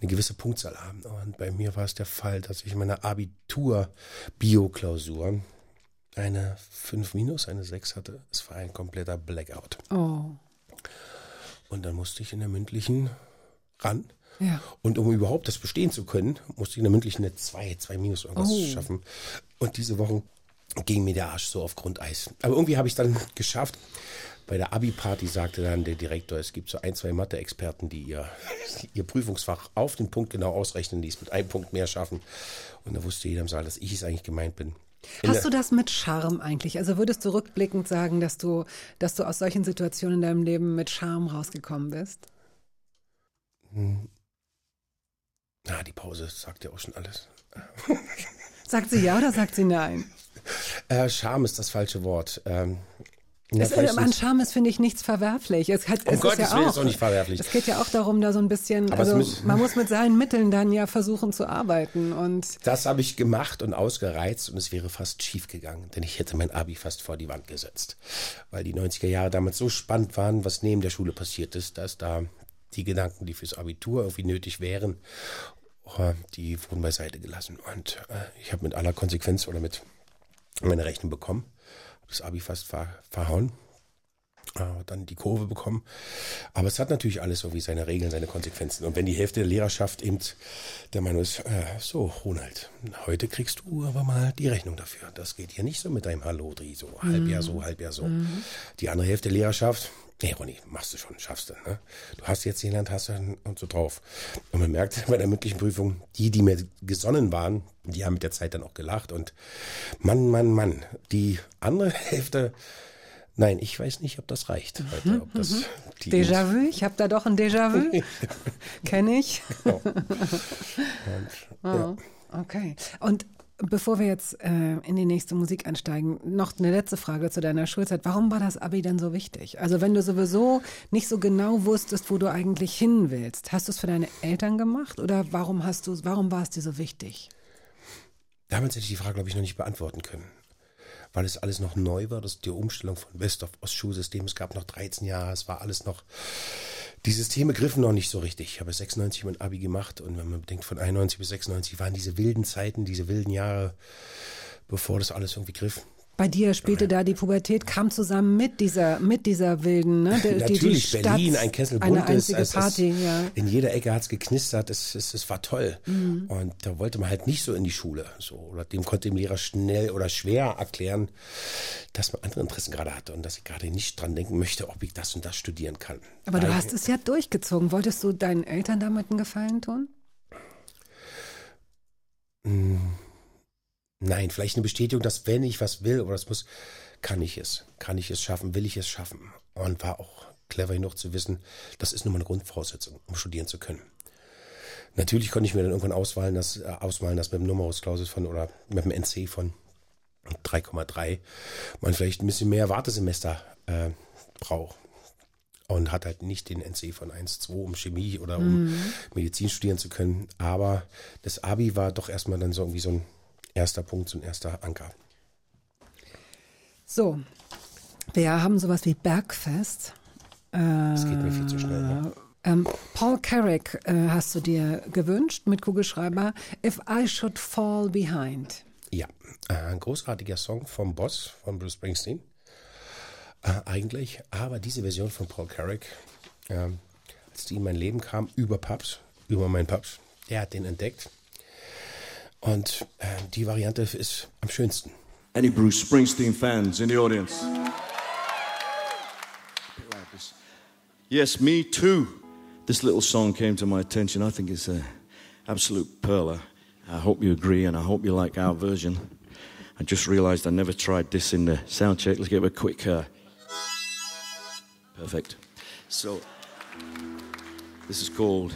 eine gewisse Punktzahl haben. Und bei mir war es der Fall, dass ich in meiner Abitur-Bio-Klausur eine 5 minus, eine 6 hatte. Es war ein kompletter Blackout. Oh. Und dann musste ich in der mündlichen ran. Ja. Und um überhaupt das bestehen zu können, musste ich in der mündlichen eine 2, 2 minus irgendwas Oh. schaffen. Und diese Wochen ging mir der Arsch so auf Grundeis. Aber irgendwie habe ich es dann geschafft. Bei der Abi-Party sagte dann der Direktor, es gibt so ein, zwei Mathe-Experten, die ihr, ihr Prüfungsfach auf den Punkt genau ausrechnen, die es mit einem Punkt mehr schaffen. Und da wusste jeder im Saal, dass ich es eigentlich gemeint bin. In Hast du das mit Charme eigentlich? Also würdest du rückblickend sagen, dass du, dass du aus solchen Situationen in deinem Leben mit Charme rausgekommen bist? Ah, die Pause sagt ja auch schon alles. Sagt sie ja oder sagt sie nein? Äh, Scham ist das falsche Wort. Ähm, ja, Es, äh, an Charme ist, finde ich, nichts verwerflich. Es, hat, es Gottes ist ja Willen, auch, ist auch nicht verwerflich. Es geht ja auch darum, da so ein bisschen, Aber also muss- man muss mit seinen Mitteln dann ja versuchen zu arbeiten und Das habe ich gemacht und ausgereizt und es wäre fast schief gegangen, denn ich hätte mein Abi fast vor die Wand gesetzt. Weil die 90er Jahre damals so spannend waren, was neben der Schule passiert ist, dass da die Gedanken, die fürs Abitur irgendwie nötig wären, oh, die wurden beiseite gelassen. Und äh, ich habe mit aller Konsequenz oder mit meine Rechnung bekommen, das Abi fast ver verhauen. äh, dann die Kurve bekommen. Aber es hat natürlich alles irgendwie seine Regeln, seine Konsequenzen. Und wenn die Hälfte der Lehrerschaft eben der Meinung ist, äh, so, Ronald, heute kriegst du aber mal die Rechnung dafür. Das geht hier nicht so mit deinem Hallodri, so halb Jahr so, halb Jahr so. Die andere Hälfte der Lehrerschaft, nee, Ronny, machst du schon, schaffst du. Ne? Du hast jetzt gelernt, hast du und so drauf. Und man merkt bei der mündlichen Prüfung, die, die mir gesonnen waren, die haben mit der Zeit dann auch gelacht. Und Mann, Mann, Mann, die andere Hälfte, Nein, ich weiß nicht, ob das reicht heute. Ob das die Déjà-vu, ich habe da doch ein Déjà-vu. Kenne ich. ja. Okay. Und bevor wir jetzt äh, in die nächste Musik einsteigen, noch eine letzte Frage zu deiner Schulzeit. Warum war das Abi denn so wichtig? Also wenn du sowieso nicht so genau wusstest, wo du eigentlich hin willst, hast du es für deine Eltern gemacht oder warum hast du, warum war es dir so wichtig? Damals hätte ich die Frage, glaube ich, noch nicht beantworten können. Weil es alles noch neu war, das die Umstellung von West- auf Ost-Schulsystem. Es gab noch 13 Jahre, es war alles noch, die Systeme griffen noch nicht so richtig. Ich habe 96 mein Abi gemacht und wenn man bedenkt, von 91 bis 96 waren diese wilden Zeiten, diese wilden Jahre, bevor das alles irgendwie griff. Bei dir spielte da die Pubertät, kam zusammen mit dieser, mit dieser wilden, ne? Die, Natürlich, die Berlin, ein Kessel Eine buntes. einzige es- es- Party, ja. In jeder Ecke hat's geknistert, es, es, es war toll. Mhm. Und da wollte man halt nicht so in die Schule. So. Oder dem konnte dem Lehrer schnell oder schwer erklären, dass man andere Interessen gerade hatte und dass ich gerade nicht dran denken möchte, ob ich das und das studieren kann. Aber du Weil- hast es ja durchgezogen. Wolltest du deinen Eltern damit einen Gefallen tun? Nein, vielleicht eine Bestätigung, dass wenn ich was will oder es muss, kann ich es. Kann ich es schaffen, will ich es schaffen. Und war auch clever genug zu wissen, das ist nun mal eine Grundvoraussetzung, um studieren zu können. Natürlich konnte ich mir dann irgendwann auswählen, dass, äh, ausmalen, dass mit dem Numerus Clausus von oder mit dem NC von 3,3 man vielleicht ein bisschen mehr Wartesemester äh, braucht. Und hat halt nicht den NC von 1,2 um Chemie oder um Medizin studieren zu können. Aber das Abi war doch erstmal dann so irgendwie so ein erster Punkt, so ein erster Anker. So, wir haben sowas wie Bergfest. Das geht mir viel zu schnell. Ne? Ähm, Paul Carrick äh, hast du dir gewünscht mit Kugelschreiber. If I Should Fall Behind. Ja, äh, ein großartiger Song vom Boss, von Bruce Springsteen. Äh, eigentlich, aber diese Version von Paul Carrick, ähm, als die in mein Leben kam, über Pubs, über meinen Pubs, der hat den entdeckt. Und äh, die Variante ist am schönsten. Any Bruce Springsteen fans in the audience? Yes, me too. This little song came to my attention. I think it's an absolute perler. I hope you agree, and I hope you like our version. I just realized I never tried this in the sound check. Let's give it a quick. Uh, perfect. So, this is called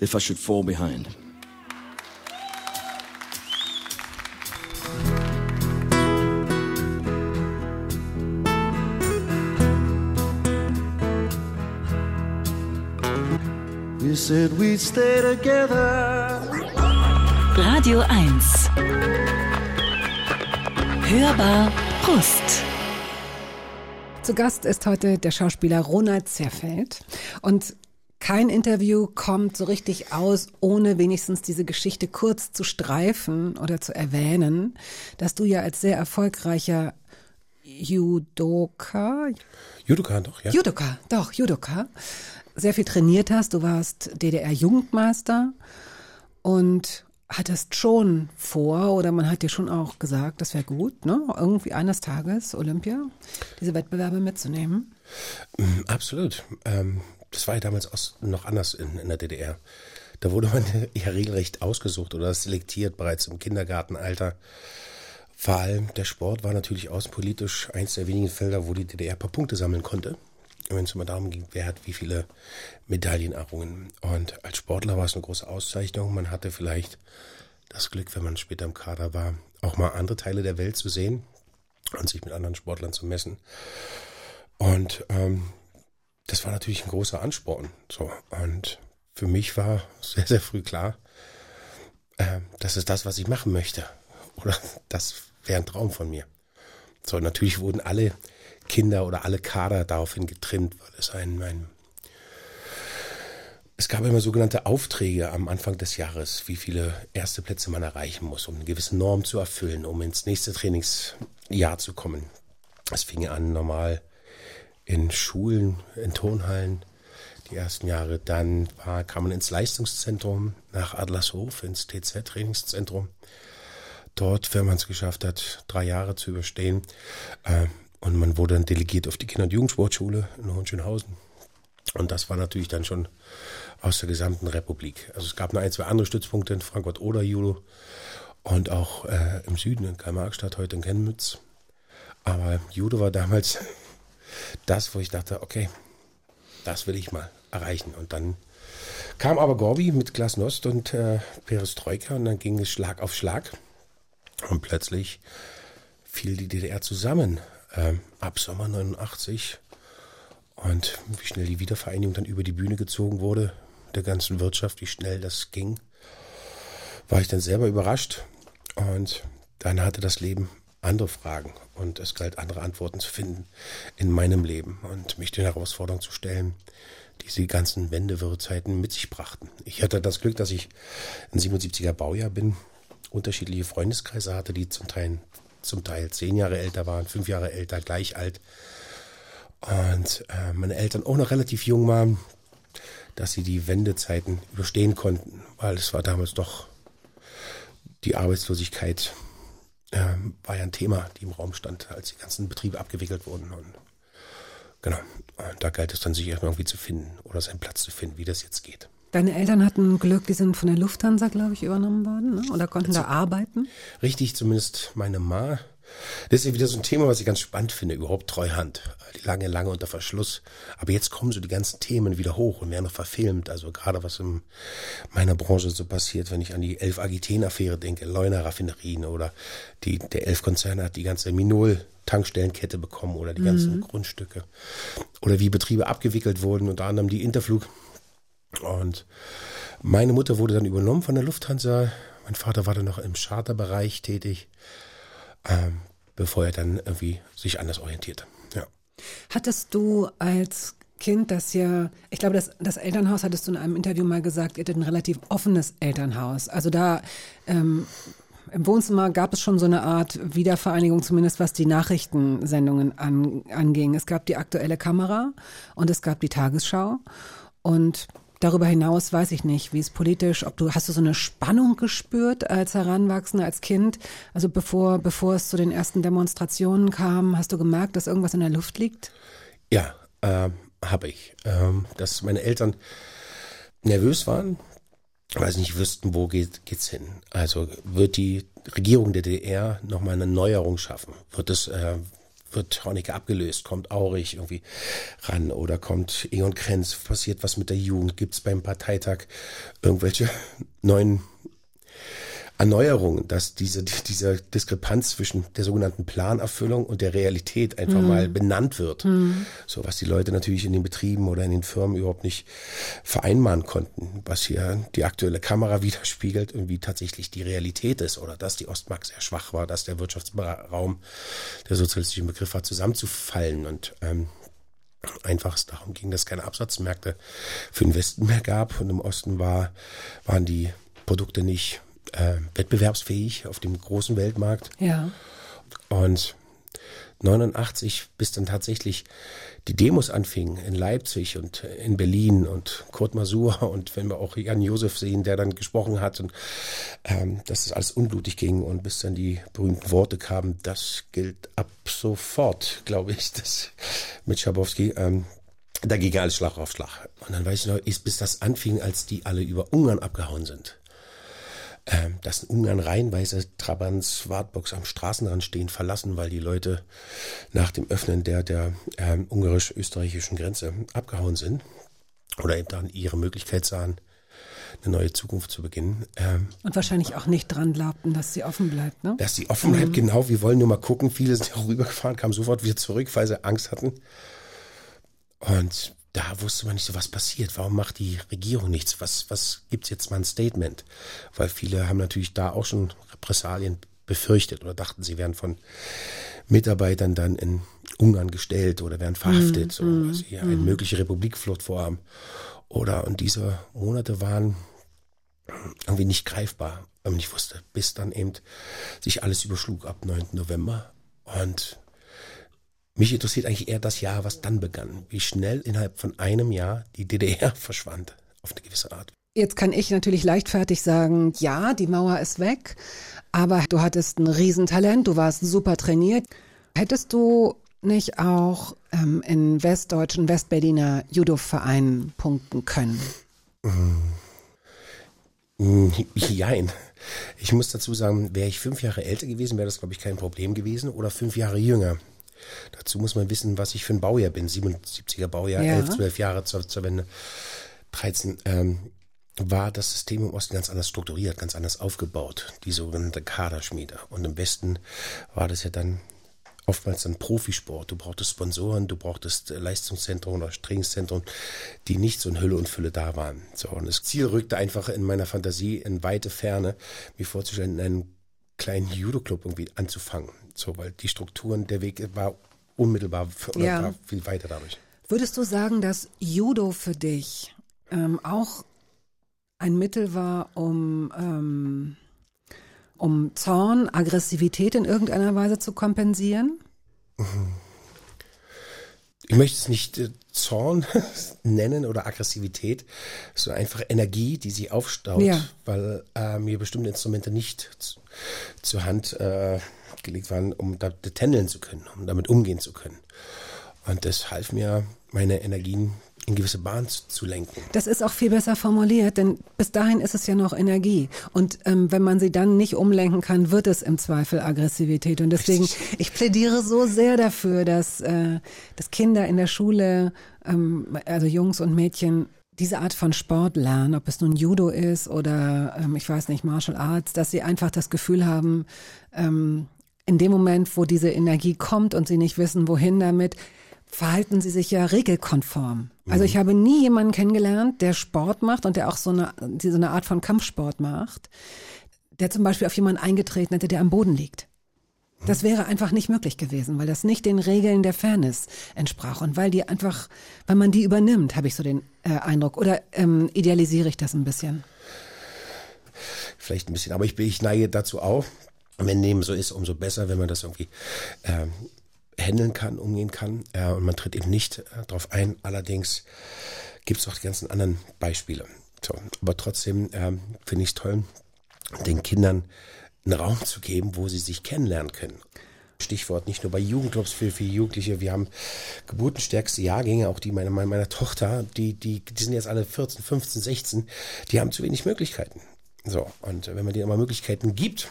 If I Should Fall Behind. Said we'd stay together. Radio 1. Hörbar Brust. Zu Gast ist heute der Schauspieler Ronald Zerfeld. Und kein Interview kommt so richtig aus, ohne wenigstens diese Geschichte kurz zu streifen oder zu erwähnen, dass du ja als sehr erfolgreicher Judoka, Judoka doch, ja. Judoka, doch, Judoka, sehr viel trainiert hast. Du warst DDR-Jugendmeister und hattest schon vor, oder man hat dir schon auch gesagt, das wäre gut, ne? irgendwie eines Tages Olympia, diese Wettbewerbe mitzunehmen. Mm, Absolut. Ähm, das war ja damals noch anders in, in der DDR. Da wurde man ja regelrecht ausgesucht oder selektiert bereits im Kindergartenalter. Vor allem der Sport war natürlich außenpolitisch eins der wenigen Felder, wo die DDR ein paar Punkte sammeln konnte. Wenn es immer darum ging, wer hat wie viele Medaillen errungen. Und als Sportler war es eine große Auszeichnung. Man hatte vielleicht das Glück, wenn man später im Kader war, auch mal andere Teile der Welt zu sehen und sich mit anderen Sportlern zu messen. Und ähm, das war natürlich ein großer Ansporn. So. Und für mich war sehr, sehr früh klar, äh, das ist das, was ich machen möchte. Oder das wäre ein Traum von mir. So, natürlich wurden alle Kinder oder alle Kader daraufhin getrimmt, weil es ein, ein es gab immer sogenannte Aufträge am Anfang des Jahres, wie viele erste Plätze man erreichen muss, um eine gewisse Norm zu erfüllen, um ins nächste Trainingsjahr zu kommen. Es fing an normal in Schulen, in Turnhallen, die ersten Jahre. Dann war, kam man ins Leistungszentrum nach Adlershof, ins TZ-Trainingszentrum. Dort, wenn man es geschafft hat, drei Jahre zu überstehen. Äh, und man wurde dann delegiert auf die Kinder- und Jugendsportschule in Hohenschönhausen. Und das war natürlich dann schon aus der gesamten Republik. Also es gab noch ein, zwei andere Stützpunkte in Frankfurt oder Judo und auch äh, im Süden in Karl-Marx-Stadt, heute in Chemnitz. Aber Judo war damals das, wo ich dachte, okay, das will ich mal erreichen. Und dann kam aber Gorbi mit Glasnost und äh, Perestroika und dann ging es Schlag auf Schlag. Und plötzlich fiel die DDR zusammen. Ähm, ab Sommer 89 und wie schnell die Wiedervereinigung dann über die Bühne gezogen wurde, der ganzen Wirtschaft, wie schnell das ging, war ich dann selber überrascht. Und dann hatte das Leben andere Fragen und es galt andere Antworten zu finden in meinem Leben und mich den Herausforderungen zu stellen, die die ganzen Wendewirrzeiten mit sich brachten. Ich hatte das Glück, dass ich ein 77er Baujahr bin, unterschiedliche Freundeskreise hatte, die zum Teil, zum Teil zehn Jahre älter waren, fünf Jahre älter, gleich alt und äh, meine Eltern auch noch relativ jung waren, dass sie die Wendezeiten überstehen konnten, weil es war damals doch die Arbeitslosigkeit äh, war ja ein Thema, die im Raum stand, als die ganzen Betriebe abgewickelt wurden. Und genau, und da galt es dann sich irgendwie zu finden oder seinen Platz zu finden, wie das jetzt geht. Deine Eltern hatten Glück, die sind von der Lufthansa, glaube ich, übernommen worden ne? oder konnten da arbeiten. Richtig, zumindest meine Ma. Das ist ja wieder so ein Thema, was ich ganz spannend finde, überhaupt Treuhand. Die lange, lange unter Verschluss. Aber jetzt kommen so die ganzen Themen wieder hoch und werden noch verfilmt. Also gerade was in meiner Branche so passiert, wenn ich an die Elf Agiten-Affäre denke, Leuner Raffinerien oder die, der Elf-Konzern hat die ganze Minol Tankstellenkette bekommen oder die ganzen Grundstücke. Oder wie Betriebe abgewickelt wurden, unter anderem die Interflug. Und meine Mutter wurde dann übernommen von der Lufthansa. Mein Vater war dann noch im Charterbereich tätig ähm, bevor er dann irgendwie sich anders orientierte. Ja. Hattest du als Kind, das ja, ich glaube, das, das Elternhaus hattest du in einem Interview mal gesagt, ihr hattet ein relativ offenes Elternhaus. Also da ähm, im Wohnzimmer gab es schon so eine Art Wiedervereinigung, zumindest was die Nachrichtensendungen an, anging. Es gab die aktuelle Kamera und es gab die Tagesschau. Und darüber hinaus weiß ich nicht, wie es politisch, ob du, hast du so eine Spannung gespürt als Heranwachsender, als Kind? Also bevor, bevor es zu den ersten Demonstrationen kam, hast du gemerkt, dass irgendwas in der Luft liegt? Ja, ähm, habe ich. Ähm, dass meine Eltern nervös waren, weil sie nicht wüssten, wo geht, geht's hin. Also wird die Regierung der DDR nochmal eine Neuerung schaffen? Wird es, äh, wird Honecker abgelöst? Kommt Aurich irgendwie ran? Oder kommt Egon Krenz? Passiert was mit der Jugend? Gibt's beim Parteitag irgendwelche neuen Erneuerung, dass diese, diese Diskrepanz zwischen der sogenannten Planerfüllung und der Realität einfach mhm. mal benannt wird. Mhm. So was die Leute natürlich in den Betrieben oder in den Firmen überhaupt nicht vereinbaren konnten, was hier die aktuelle Kamera widerspiegelt und wie tatsächlich die Realität ist oder dass die Ostmark sehr schwach war, dass der Wirtschaftsraum, der sozialistische Begriff war, zusammenzufallen und ähm, einfach es darum ging, dass es keine Absatzmärkte für den Westen mehr gab und im Osten war, waren die Produkte nicht äh, wettbewerbsfähig auf dem großen Weltmarkt. Ja. Und 89, bis dann tatsächlich die Demos anfingen in Leipzig und in Berlin und Kurt Masur und wenn wir auch Jan Josef sehen, der dann gesprochen hat und ähm, dass es alles unblutig ging und bis dann die berühmten Worte kamen, das gilt ab sofort, glaube ich, das mit Schabowski. Ähm, da ging alles Schlag auf Schlag. Und dann weiß ich noch, ist, bis das anfing, als die alle über Ungarn abgehauen sind ähm, dass in Ungarn reihenweise Trabants Wartbox am Straßenrand stehen, verlassen, weil die Leute nach dem Öffnen der, der ähm, ungarisch-österreichischen Grenze abgehauen sind oder eben dann ihre Möglichkeit sahen, eine neue Zukunft zu beginnen. Ähm, und wahrscheinlich auch nicht dran glaubten, dass sie offen bleibt, ne? Dass sie offen bleibt, mhm. genau. Wir wollen nur mal gucken. Viele sind auch rübergefahren, kamen sofort wieder zurück, weil sie Angst hatten. Und da wusste man nicht so, was passiert. Warum macht die Regierung nichts? Was, was gibt's jetzt mal ein Statement? Weil viele haben natürlich da auch schon Repressalien befürchtet oder dachten, sie werden von Mitarbeitern dann in Ungarn gestellt oder werden verhaftet, mm, mm, weil sie mm. eine mögliche Republikflucht vorhaben. Oder, und diese Monate waren irgendwie nicht greifbar, weil man nicht wusste, bis dann eben sich alles überschlug ab 9. November und mich interessiert eigentlich eher das Jahr, was dann begann. Wie schnell innerhalb von einem Jahr die DDR verschwand, auf eine gewisse Art. Jetzt kann ich natürlich leichtfertig sagen, ja, die Mauer ist weg, aber du hattest ein Riesentalent, du warst super trainiert. Hättest du nicht auch ähm, in westdeutschen, Westberliner Judo-Vereinen punkten können? Jein. Ich muss dazu sagen, wäre ich fünf Jahre älter gewesen, wäre das, glaube ich, kein Problem gewesen. Oder fünf Jahre jünger. Dazu muss man wissen, was ich für ein Baujahr bin. 77er Baujahr, ja. 11, 12 Jahre zur, zur Wende. 13. Ähm, war das System im Osten ganz anders strukturiert, ganz anders aufgebaut, die sogenannte Kaderschmiede. Und im Westen war das ja dann oftmals dann Profisport. Du brauchtest Sponsoren, du brauchtest Leistungszentren oder Trainingszentren, die nicht so in Hülle und Fülle da waren. So, und das Ziel rückte einfach in meiner Fantasie in weite Ferne, mir vorzustellen, in einem kleinen Judo-Club irgendwie anzufangen. So, weil die Strukturen, der Weg war unmittelbar für, oder ja. war viel weiter dadurch. Würdest du sagen, dass Judo für dich ähm, auch ein Mittel war, um, ähm, um Zorn, Aggressivität in irgendeiner Weise zu kompensieren? Ich möchte es nicht äh, Zorn nennen oder Aggressivität, sondern einfach Energie, die sich aufstaut, ja. weil äh, mir bestimmte Instrumente nicht zu, zur Hand äh, gelegt waren, um da tändeln zu können, um damit umgehen zu können. Und das half mir, meine Energien in gewisse Bahnen zu lenken. Das ist auch viel besser formuliert, denn bis dahin ist es ja noch Energie. Und ähm, wenn man sie dann nicht umlenken kann, wird es im Zweifel Aggressivität. Und deswegen, ich plädiere so sehr dafür, dass, äh, dass Kinder in der Schule, ähm, also Jungs und Mädchen, diese Art von Sport lernen, ob es nun Judo ist oder ähm, ich weiß nicht, Martial Arts, dass sie einfach das Gefühl haben, ähm, in dem Moment, wo diese Energie kommt und sie nicht wissen, wohin damit, verhalten sie sich ja regelkonform. Also ich mhm. habe nie jemanden kennengelernt, der Sport macht und der auch so eine, so eine Art von Kampfsport macht, der zum Beispiel auf jemanden eingetreten hätte, der am Boden liegt. Das wäre einfach nicht möglich gewesen, weil das nicht den Regeln der Fairness entsprach und weil die einfach, weil man die übernimmt, habe ich so den äh, Eindruck. Oder ähm, idealisiere ich das ein bisschen? Vielleicht ein bisschen, aber ich, ich neige dazu auch, wenn dem so ist, umso besser, wenn man das irgendwie äh, handeln kann, umgehen kann. Äh, und man tritt eben nicht äh, darauf ein. Allerdings gibt es auch die ganzen anderen Beispiele. So, aber trotzdem äh, finde ich es toll, den Kindern einen Raum zu geben, wo sie sich kennenlernen können. Stichwort nicht nur bei Jugendclubs für, für Jugendliche. Wir haben geburtenstärkste Jahrgänge, auch die meiner, meiner Tochter, die, die, die sind jetzt alle 14, 15, 16, die haben zu wenig Möglichkeiten. So, und wenn man denen aber Möglichkeiten gibt,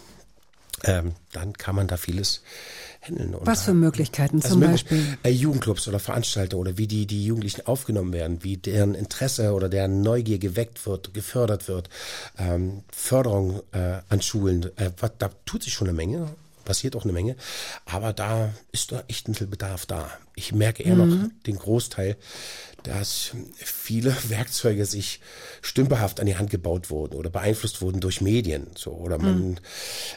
ähm, dann kann man da vieles handeln. Was für Möglichkeiten also zum Beispiel? Äh, Jugendclubs oder Veranstaltungen oder wie die, die Jugendlichen aufgenommen werden, wie deren Interesse oder deren Neugier geweckt wird, gefördert wird, ähm, Förderung äh, an Schulen, äh, was, da tut sich schon eine Menge, passiert auch eine Menge, aber da ist da echt ein bisschen Bedarf da. Ich merke eher noch den Großteil, dass viele Werkzeuge sich stümperhaft an die Hand gebaut wurden oder beeinflusst wurden durch Medien, so oder man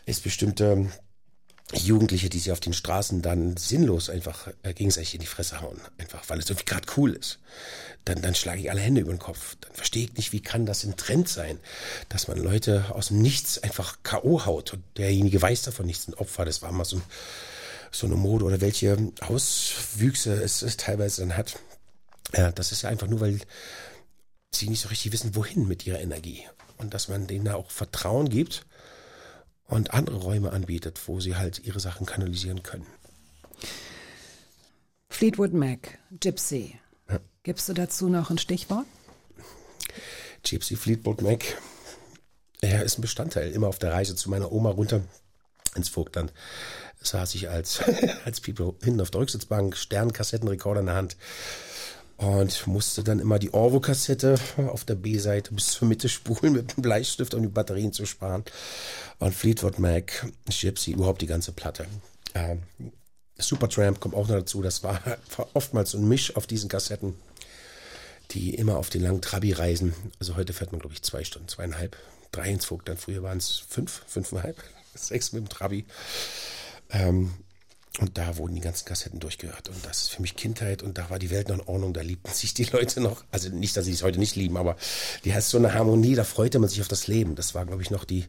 ist bestimmte Jugendliche, die sich auf den Straßen dann sinnlos einfach äh, gegenseitig in die Fresse hauen, einfach weil es irgendwie gerade cool ist. Dann, dann schlage ich alle Hände über den Kopf. Dann verstehe ich nicht, wie kann das ein Trend sein, dass man Leute aus dem Nichts einfach K.O. haut und derjenige weiß davon nichts, ein Opfer, das war mal so, so eine Mode oder welche Auswüchse es, es teilweise dann hat. Ja, das ist ja einfach nur, weil sie nicht so richtig wissen, wohin mit ihrer Energie. Und dass man denen da auch Vertrauen gibt und andere Räume anbietet, wo sie halt ihre Sachen kanalisieren können. Fleetwood Mac, Gypsy. Gibst du dazu noch ein Stichwort? Gypsy Fleetwood Mac, er ist ein Bestandteil. Immer auf der Reise zu meiner Oma runter ins Vogtland saß ich als, als People hinten auf der Rücksitzbank, Sternkassettenrekorder in der Hand und musste dann immer die Orvo-Kassette auf der B-Seite bis zur Mitte spulen mit dem Bleistift, um die Batterien zu sparen. Und Fleetwood Mac, Gypsy, überhaupt die ganze Platte. Ähm, Supertramp kommt auch noch dazu. Das war oftmals so ein Misch auf diesen Kassetten, die immer auf den langen Trabi reisen. Also heute fährt man, glaube ich, zwei Stunden, zweieinhalb, drei ins Vogtland. Früher waren es fünf, fünfeinhalb, sechs mit dem Trabi. Ähm, und da wurden die ganzen Kassetten durchgehört. Und das ist für mich Kindheit. Und da war die Welt noch in Ordnung. Da liebten sich die Leute noch. Also nicht, dass sie es heute nicht lieben, aber die hat so eine Harmonie. Da freute man sich auf das Leben. Das war, glaube ich, noch die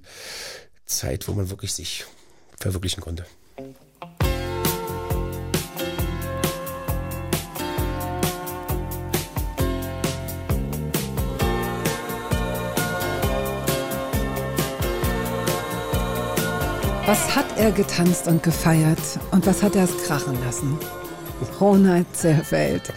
Zeit, wo man wirklich sich verwirklichen konnte. Was hat er getanzt und gefeiert und was hat er es krachen lassen? Ronald Zerfeld.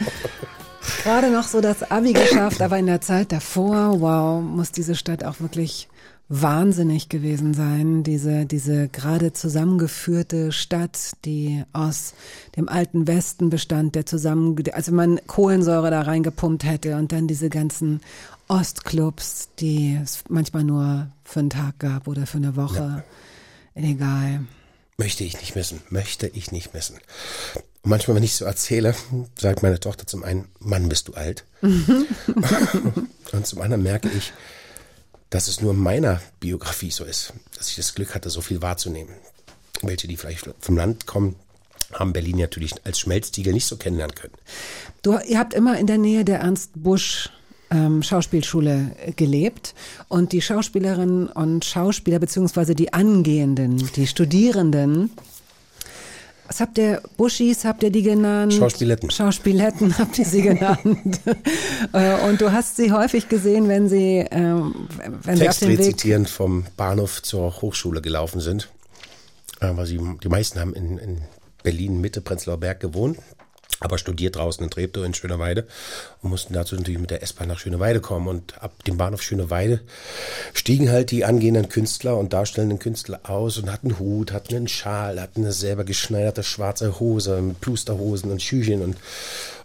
Gerade noch so das Abi geschafft, aber in der Zeit davor, wow, muss diese Stadt auch wirklich wahnsinnig gewesen sein. Diese, diese gerade zusammengeführte Stadt, die aus dem alten Westen bestand, der zusammen, also man Kohlensäure da reingepumpt hätte und dann diese ganzen Ostclubs, die es manchmal nur für einen Tag gab oder für eine Woche. Egal. Möchte ich nicht missen, möchte ich nicht missen. Und manchmal, wenn ich so erzähle, sagt meine Tochter zum einen, Mann, bist du alt. Und zum anderen merke ich, dass es nur in meiner Biografie so ist, dass ich das Glück hatte, so viel wahrzunehmen. Welche, die vielleicht vom Land kommen, haben Berlin natürlich als Schmelztiegel nicht so kennenlernen können. Du, ihr habt immer in der Nähe der Ernst Busch ähm, Schauspielschule äh, gelebt und die Schauspielerinnen und Schauspieler beziehungsweise die Angehenden, die Studierenden, was habt ihr, Buschis habt ihr die genannt? Schauspieletten. Schauspieletten habt ihr sie genannt. Äh, und du hast sie häufig gesehen, wenn sie, ähm, wenn sie auf Text dem Weg rezitierend vom Bahnhof zur Hochschule gelaufen sind. Äh, weil sie, die meisten haben in, in Berlin Mitte Prenzlauer Berg gewohnt, aber studiert draußen in Treptow in Schöneweide und mussten dazu natürlich mit der S-Bahn nach Schöneweide kommen. Und ab dem Bahnhof Schöneweide stiegen halt die angehenden Künstler und darstellenden Künstler aus und hatten Hut, hatten einen Schal, hatten eine selber geschneiderte schwarze Hose mit Plusterhosen und Schüchen und,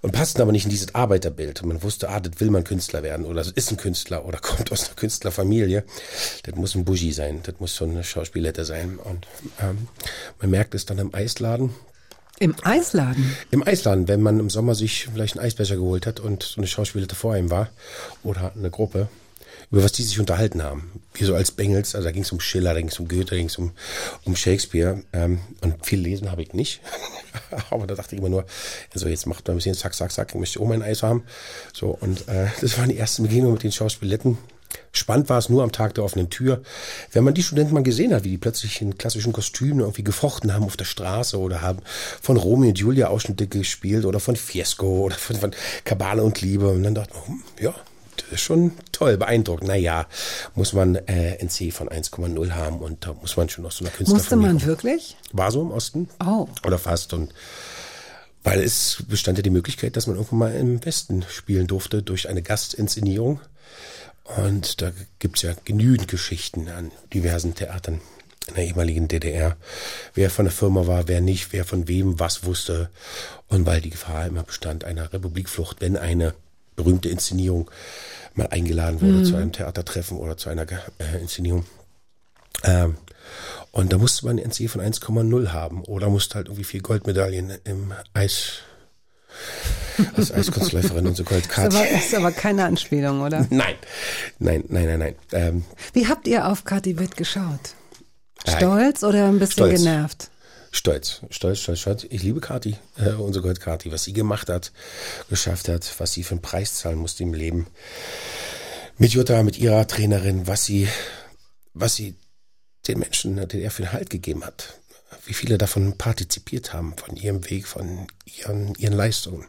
und passten aber nicht in dieses Arbeiterbild. Und man wusste, ah, das will man Künstler werden oder ist ein Künstler oder kommt aus einer Künstlerfamilie. Das muss ein Bougie sein, das muss so eine Schauspielette sein. Und ähm, man merkt es dann im Eisladen, im Eisladen. im Eisladen, wenn man im Sommer sich vielleicht einen Eisbecher geholt hat und so eine Schauspielerte vor ihm war oder eine Gruppe, über was die sich unterhalten haben. Wir so als Bengels, also da ging es um Schiller, da ging es um Goethe, da ging es um, um Shakespeare ähm, und viel lesen habe ich nicht. Aber da dachte ich immer nur, also jetzt macht man ein bisschen zack, zack, zack, ich möchte auch mein Eis haben. So und äh, das waren die ersten Begegnungen mit den Schauspieletten. Spannend war es nur am Tag der offenen Tür. Wenn man die Studenten mal gesehen hat, wie die plötzlich in klassischen Kostümen irgendwie gefochten haben auf der Straße oder haben von Romeo und Julia Ausschnitte gespielt oder von Fiesco oder von, von Kabale und Liebe. Und dann dachte man, hm, ja, das ist schon toll, beeindruckend. Naja, muss man äh, NC von 1,0 haben und da muss man schon aus so einer Musste Künstlerfamilie man wirklich? War so im Osten. Oh. Oder fast. Und weil es bestand ja die Möglichkeit, dass man irgendwann mal im Westen spielen durfte durch eine Gastinszenierung. Und da gibt's ja genügend Geschichten an diversen Theatern in der ehemaligen DDR, wer von der Firma war, wer nicht, wer von wem was wusste. Und weil die Gefahr immer bestand einer Republikflucht, wenn eine berühmte Inszenierung mal eingeladen wurde mhm. zu einem Theatertreffen oder zu einer äh, Inszenierung. Ähm, und da musste man ein NC von 1,0 haben oder musste halt irgendwie vier Goldmedaillen im Eis als Eiskunstläuferin und so Goldkarte. Das ist, ist aber keine Anspielung, oder? Nein, nein, nein, nein, nein. Ähm, Wie habt ihr auf Kathi Witt geschaut? Stolz oder ein bisschen Stolz. genervt? Stolz, stolz, stolz, stolz. Ich liebe Kati, äh, unsere Gold Kati, was sie gemacht hat, geschafft hat, was sie für einen Preis zahlen musste im Leben. Mit Jutta, mit ihrer Trainerin, was sie, was sie den Menschen der DDR für einen Halt gegeben hat. Wie viele davon partizipiert haben, von ihrem Weg, von ihren, ihren Leistungen.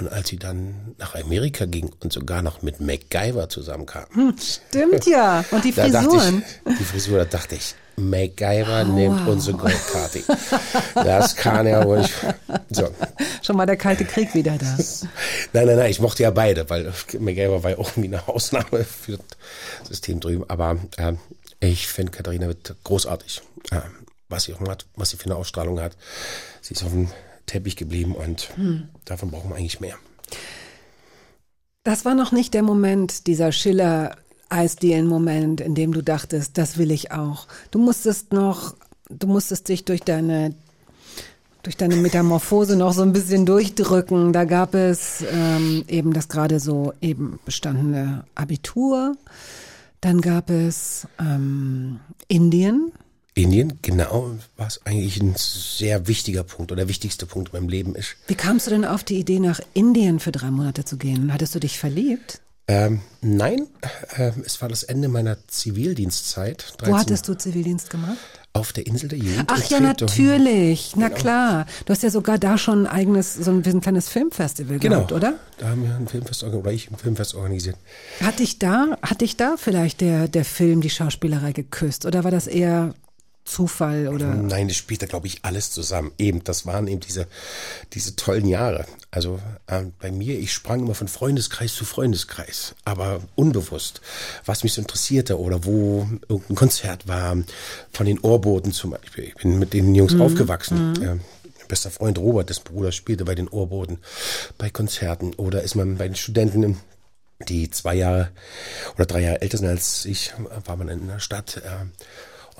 Und als sie dann nach Amerika ging und sogar noch mit MacGyver zusammenkam. Hm, stimmt ja. Und die Frisuren. Ich, die Frisur, da dachte ich, MacGyver oh, nimmt wow. unsere Goldkarte. Das kann ja wohl nicht. So. Schon mal der Kalte Krieg wieder da. Nein, nein, nein, ich mochte ja beide, weil MacGyver war ja auch irgendwie eine Ausnahme für das System drüben. Aber äh, ich finde Katharina wird großartig. Äh, was sie auch hat, was sie für eine Ausstrahlung hat. Sie ist auf dem Teppich geblieben und hm. davon brauchen wir eigentlich mehr. Das war noch nicht der Moment, dieser Schiller Eisdielen-Moment, in dem du dachtest, das will ich auch. Du musstest noch, du musstest dich durch deine durch deine Metamorphose noch so ein bisschen durchdrücken. Da gab es ähm, eben das gerade so eben bestandene Abitur. Dann gab es ähm, Indien. Indien, genau, was eigentlich ein sehr wichtiger Punkt oder der wichtigste Punkt in meinem Leben ist. Wie kamst du denn auf die Idee, nach Indien für drei Monate zu gehen? Hattest du dich verliebt? Ähm, nein, äh, es war das Ende meiner Zivildienstzeit. 13, Wo hattest du Zivildienst gemacht? Auf der Insel der Jugend. Ach ja, natürlich. Na genau. klar. Du hast ja sogar da schon ein eigenes, so ein, ein kleines Filmfestival genau. gehabt, oder? Da haben wir ein Filmfest oder ich ein Filmfest organisiert. Hat dich da, hat dich da vielleicht der, der Film, die Schauspielerei geküsst? Oder war das eher Zufall oder? Nein, das spielt da, glaube ich, alles zusammen. Eben, das waren eben diese, diese tollen Jahre. Also äh, bei mir, ich sprang immer von Freundeskreis zu Freundeskreis, aber unbewusst, was mich so interessierte oder wo irgendein Konzert war, von den Ohrboten zum Beispiel. Ich bin mit den Jungs mhm. aufgewachsen. Mhm. Äh, bester Freund Robert, des Bruders, spielte bei den Ohrboten, bei Konzerten oder ist man bei den Studenten die zwei Jahre oder drei Jahre älter sind als ich, war man in der Stadt. Äh,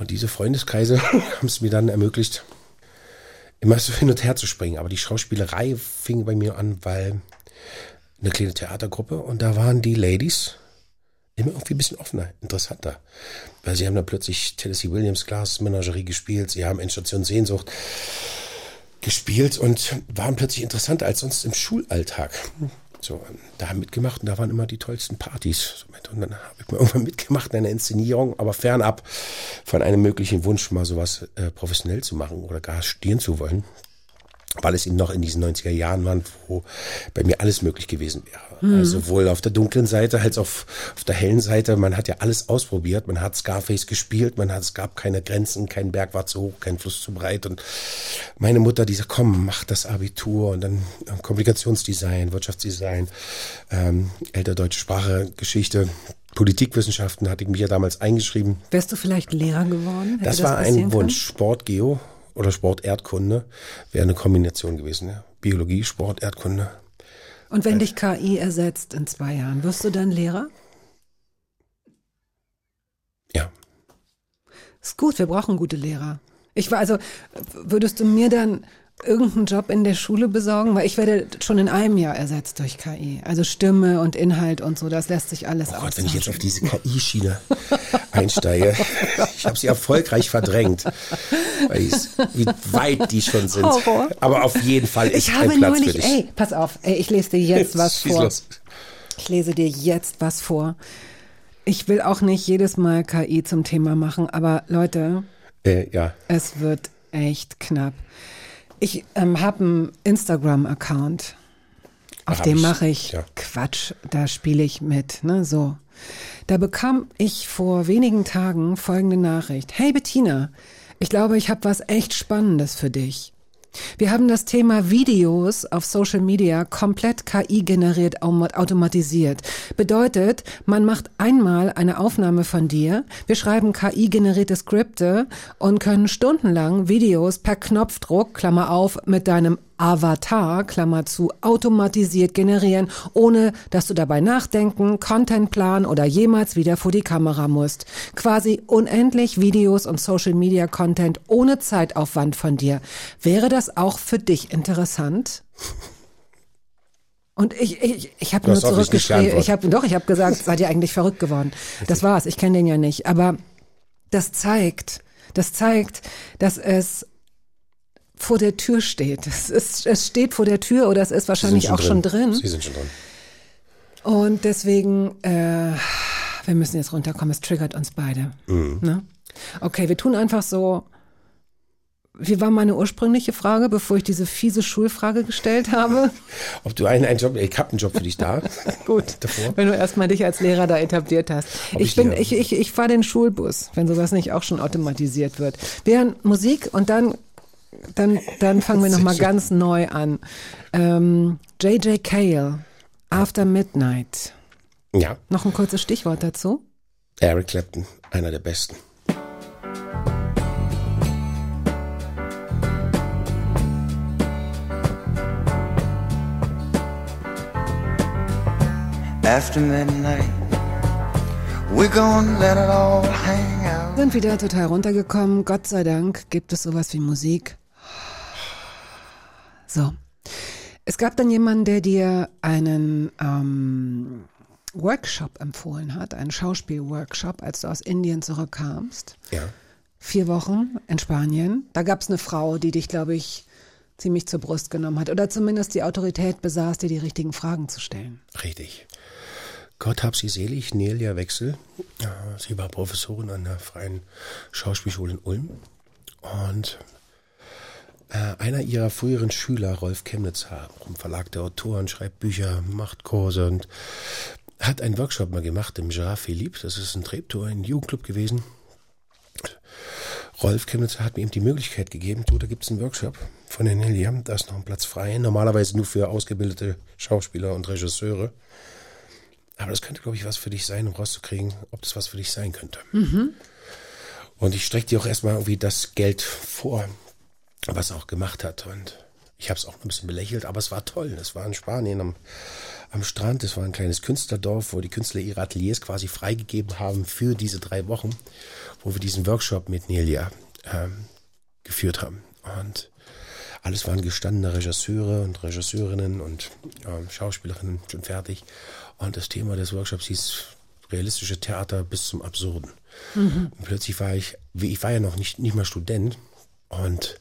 und diese Freundeskreise haben es mir dann ermöglicht, immer so hin und her zu springen. Aber die Schauspielerei fing bei mir an, weil eine kleine Theatergruppe und da waren die Ladies immer irgendwie ein bisschen offener, interessanter. Weil sie haben dann plötzlich Tennessee Williams Glas Menagerie gespielt, sie haben Endstation Sehnsucht gespielt und waren plötzlich interessanter als sonst im Schulalltag. So, da mitgemacht und da waren immer die tollsten Partys. Und dann habe ich mir irgendwann mitgemacht in einer Inszenierung, aber fernab von einem möglichen Wunsch, mal sowas äh, professionell zu machen oder gar studieren zu wollen weil es eben noch in diesen 90er Jahren waren, wo bei mir alles möglich gewesen wäre. Mhm. Sowohl auf der dunklen Seite als auch auf, auf der hellen Seite. Man hat ja alles ausprobiert. Man hat Scarface gespielt. Man hat, es gab keine Grenzen. Kein Berg war zu hoch, kein Fluss zu breit. Und meine Mutter, die sagt, komm, mach das Abitur und dann Kommunikationsdesign, Wirtschaftsdesign, ähm, älter deutsche Sprache, Geschichte. Politikwissenschaften hatte ich mich ja damals eingeschrieben. Wärst du vielleicht Lehrer geworden? Das, das war ein Wunsch. Sport, Geo oder Sport Erdkunde wäre eine Kombination gewesen. Ja. Biologie, Sport, Erdkunde. Und wenn dich KI ersetzt in zwei Jahren, wirst du dann Lehrer? Ja. Ist gut, wir brauchen gute Lehrer. Ich war also, würdest du mir dann irgendeinen Job in der Schule besorgen? Weil ich werde schon in einem Jahr ersetzt durch KI. Also Stimme und Inhalt und so, das lässt sich alles oh Gott, wenn ich jetzt auf diese KI-Schiene einsteige, ich habe sie erfolgreich verdrängt, wie weit die schon sind. Horror. Aber auf jeden Fall ist ich habe ein Platz neulich, für dich. Ey, pass auf, ey, ich lese dir jetzt was vor. Los. Ich lese dir jetzt was vor. Ich will auch nicht jedes Mal KI zum Thema machen, aber Leute, äh, ja. es wird echt knapp. Ich ähm, habe einen Instagram-Account. Auf dem mache ich ja. Quatsch, da spiele ich mit, ne, so. Da bekam ich vor wenigen Tagen folgende Nachricht. Hey Bettina, ich glaube, ich habe was echt Spannendes für dich. Wir haben das Thema Videos auf Social Media komplett KI generiert automatisiert. Bedeutet, man macht einmal eine Aufnahme von dir, wir schreiben KI generierte Skripte und können stundenlang Videos per Knopfdruck, Klammer auf, mit deinem Avatar, Klammer zu, automatisiert generieren, ohne dass du dabei nachdenken, Content planen oder jemals wieder vor die Kamera musst. Quasi unendlich Videos und Social Media Content ohne Zeitaufwand von dir. Wäre das auch für dich interessant? Und ich, ich, ich habe nur zurückgeschrieben. Ich habe doch, ich habe gesagt, seid ihr eigentlich verrückt geworden? Das war's. Ich kenne den ja nicht. Aber das zeigt, das zeigt, dass es vor der Tür steht. Es, ist, es steht vor der Tür oder es ist wahrscheinlich schon auch drin. schon drin. Sie sind schon drin. Und deswegen, äh, wir müssen jetzt runterkommen. Es triggert uns beide. Mhm. Ne? Okay, wir tun einfach so. Wie war meine ursprüngliche Frage, bevor ich diese fiese Schulfrage gestellt habe? Ob du einen, einen Job, ich habe einen Job für dich da. Gut, davor. wenn du erstmal dich als Lehrer da etabliert hast. ich, ich bin, ich, ich, ich fahre den Schulbus, wenn sowas nicht auch schon automatisiert wird. Während Musik und dann dann, dann fangen wir nochmal ganz neu an. Ähm, J.J. Cale, After Midnight. Ja. Noch ein kurzes Stichwort dazu? Eric Clapton, einer der besten. After midnight, we're gonna let it all hang out. Sind wieder total runtergekommen. Gott sei Dank gibt es sowas wie Musik. So. Es gab dann jemanden, der dir einen ähm, Workshop empfohlen hat, einen Schauspielworkshop, als du aus Indien zurückkamst. Ja. Vier Wochen in Spanien. Da gab es eine Frau, die dich, glaube ich, ziemlich zur Brust genommen hat oder zumindest die Autorität besaß, dir die richtigen Fragen zu stellen. Richtig. Gott hab sie selig, Nelia Wechsel. Sie war Professorin an der Freien Schauspielschule in Ulm. Und einer ihrer früheren Schüler, Rolf Chemnitzer, vom Verlag der Autoren, schreibt Bücher, macht Kurse und hat einen Workshop mal gemacht im Giraffe Philippe. Das ist ein Treptower, ein Jugendclub gewesen. Rolf Chemnitzer hat mir eben die Möglichkeit gegeben, du, da gibt es einen Workshop von den Nelia, da ist noch ein Platz frei, normalerweise nur für ausgebildete Schauspieler und Regisseure. Aber das könnte, glaube ich, was für dich sein, um rauszukriegen, ob das was für dich sein könnte. Mhm. Und ich strecke dir auch erstmal irgendwie das Geld vor, was er auch gemacht hat. Und ich habe es auch ein bisschen belächelt, aber es war toll. Es war in Spanien am, am Strand. Es war ein kleines Künstlerdorf, wo die Künstler ihre Ateliers quasi freigegeben haben für diese drei Wochen, wo wir diesen Workshop mit Nelia ähm, geführt haben. Und alles waren gestandene Regisseure und Regisseurinnen und ähm, Schauspielerinnen schon fertig. Und das Thema des Workshops hieß realistische Theater bis zum Absurden. Mhm. Und plötzlich war ich, ich war ja noch nicht, nicht mal Student und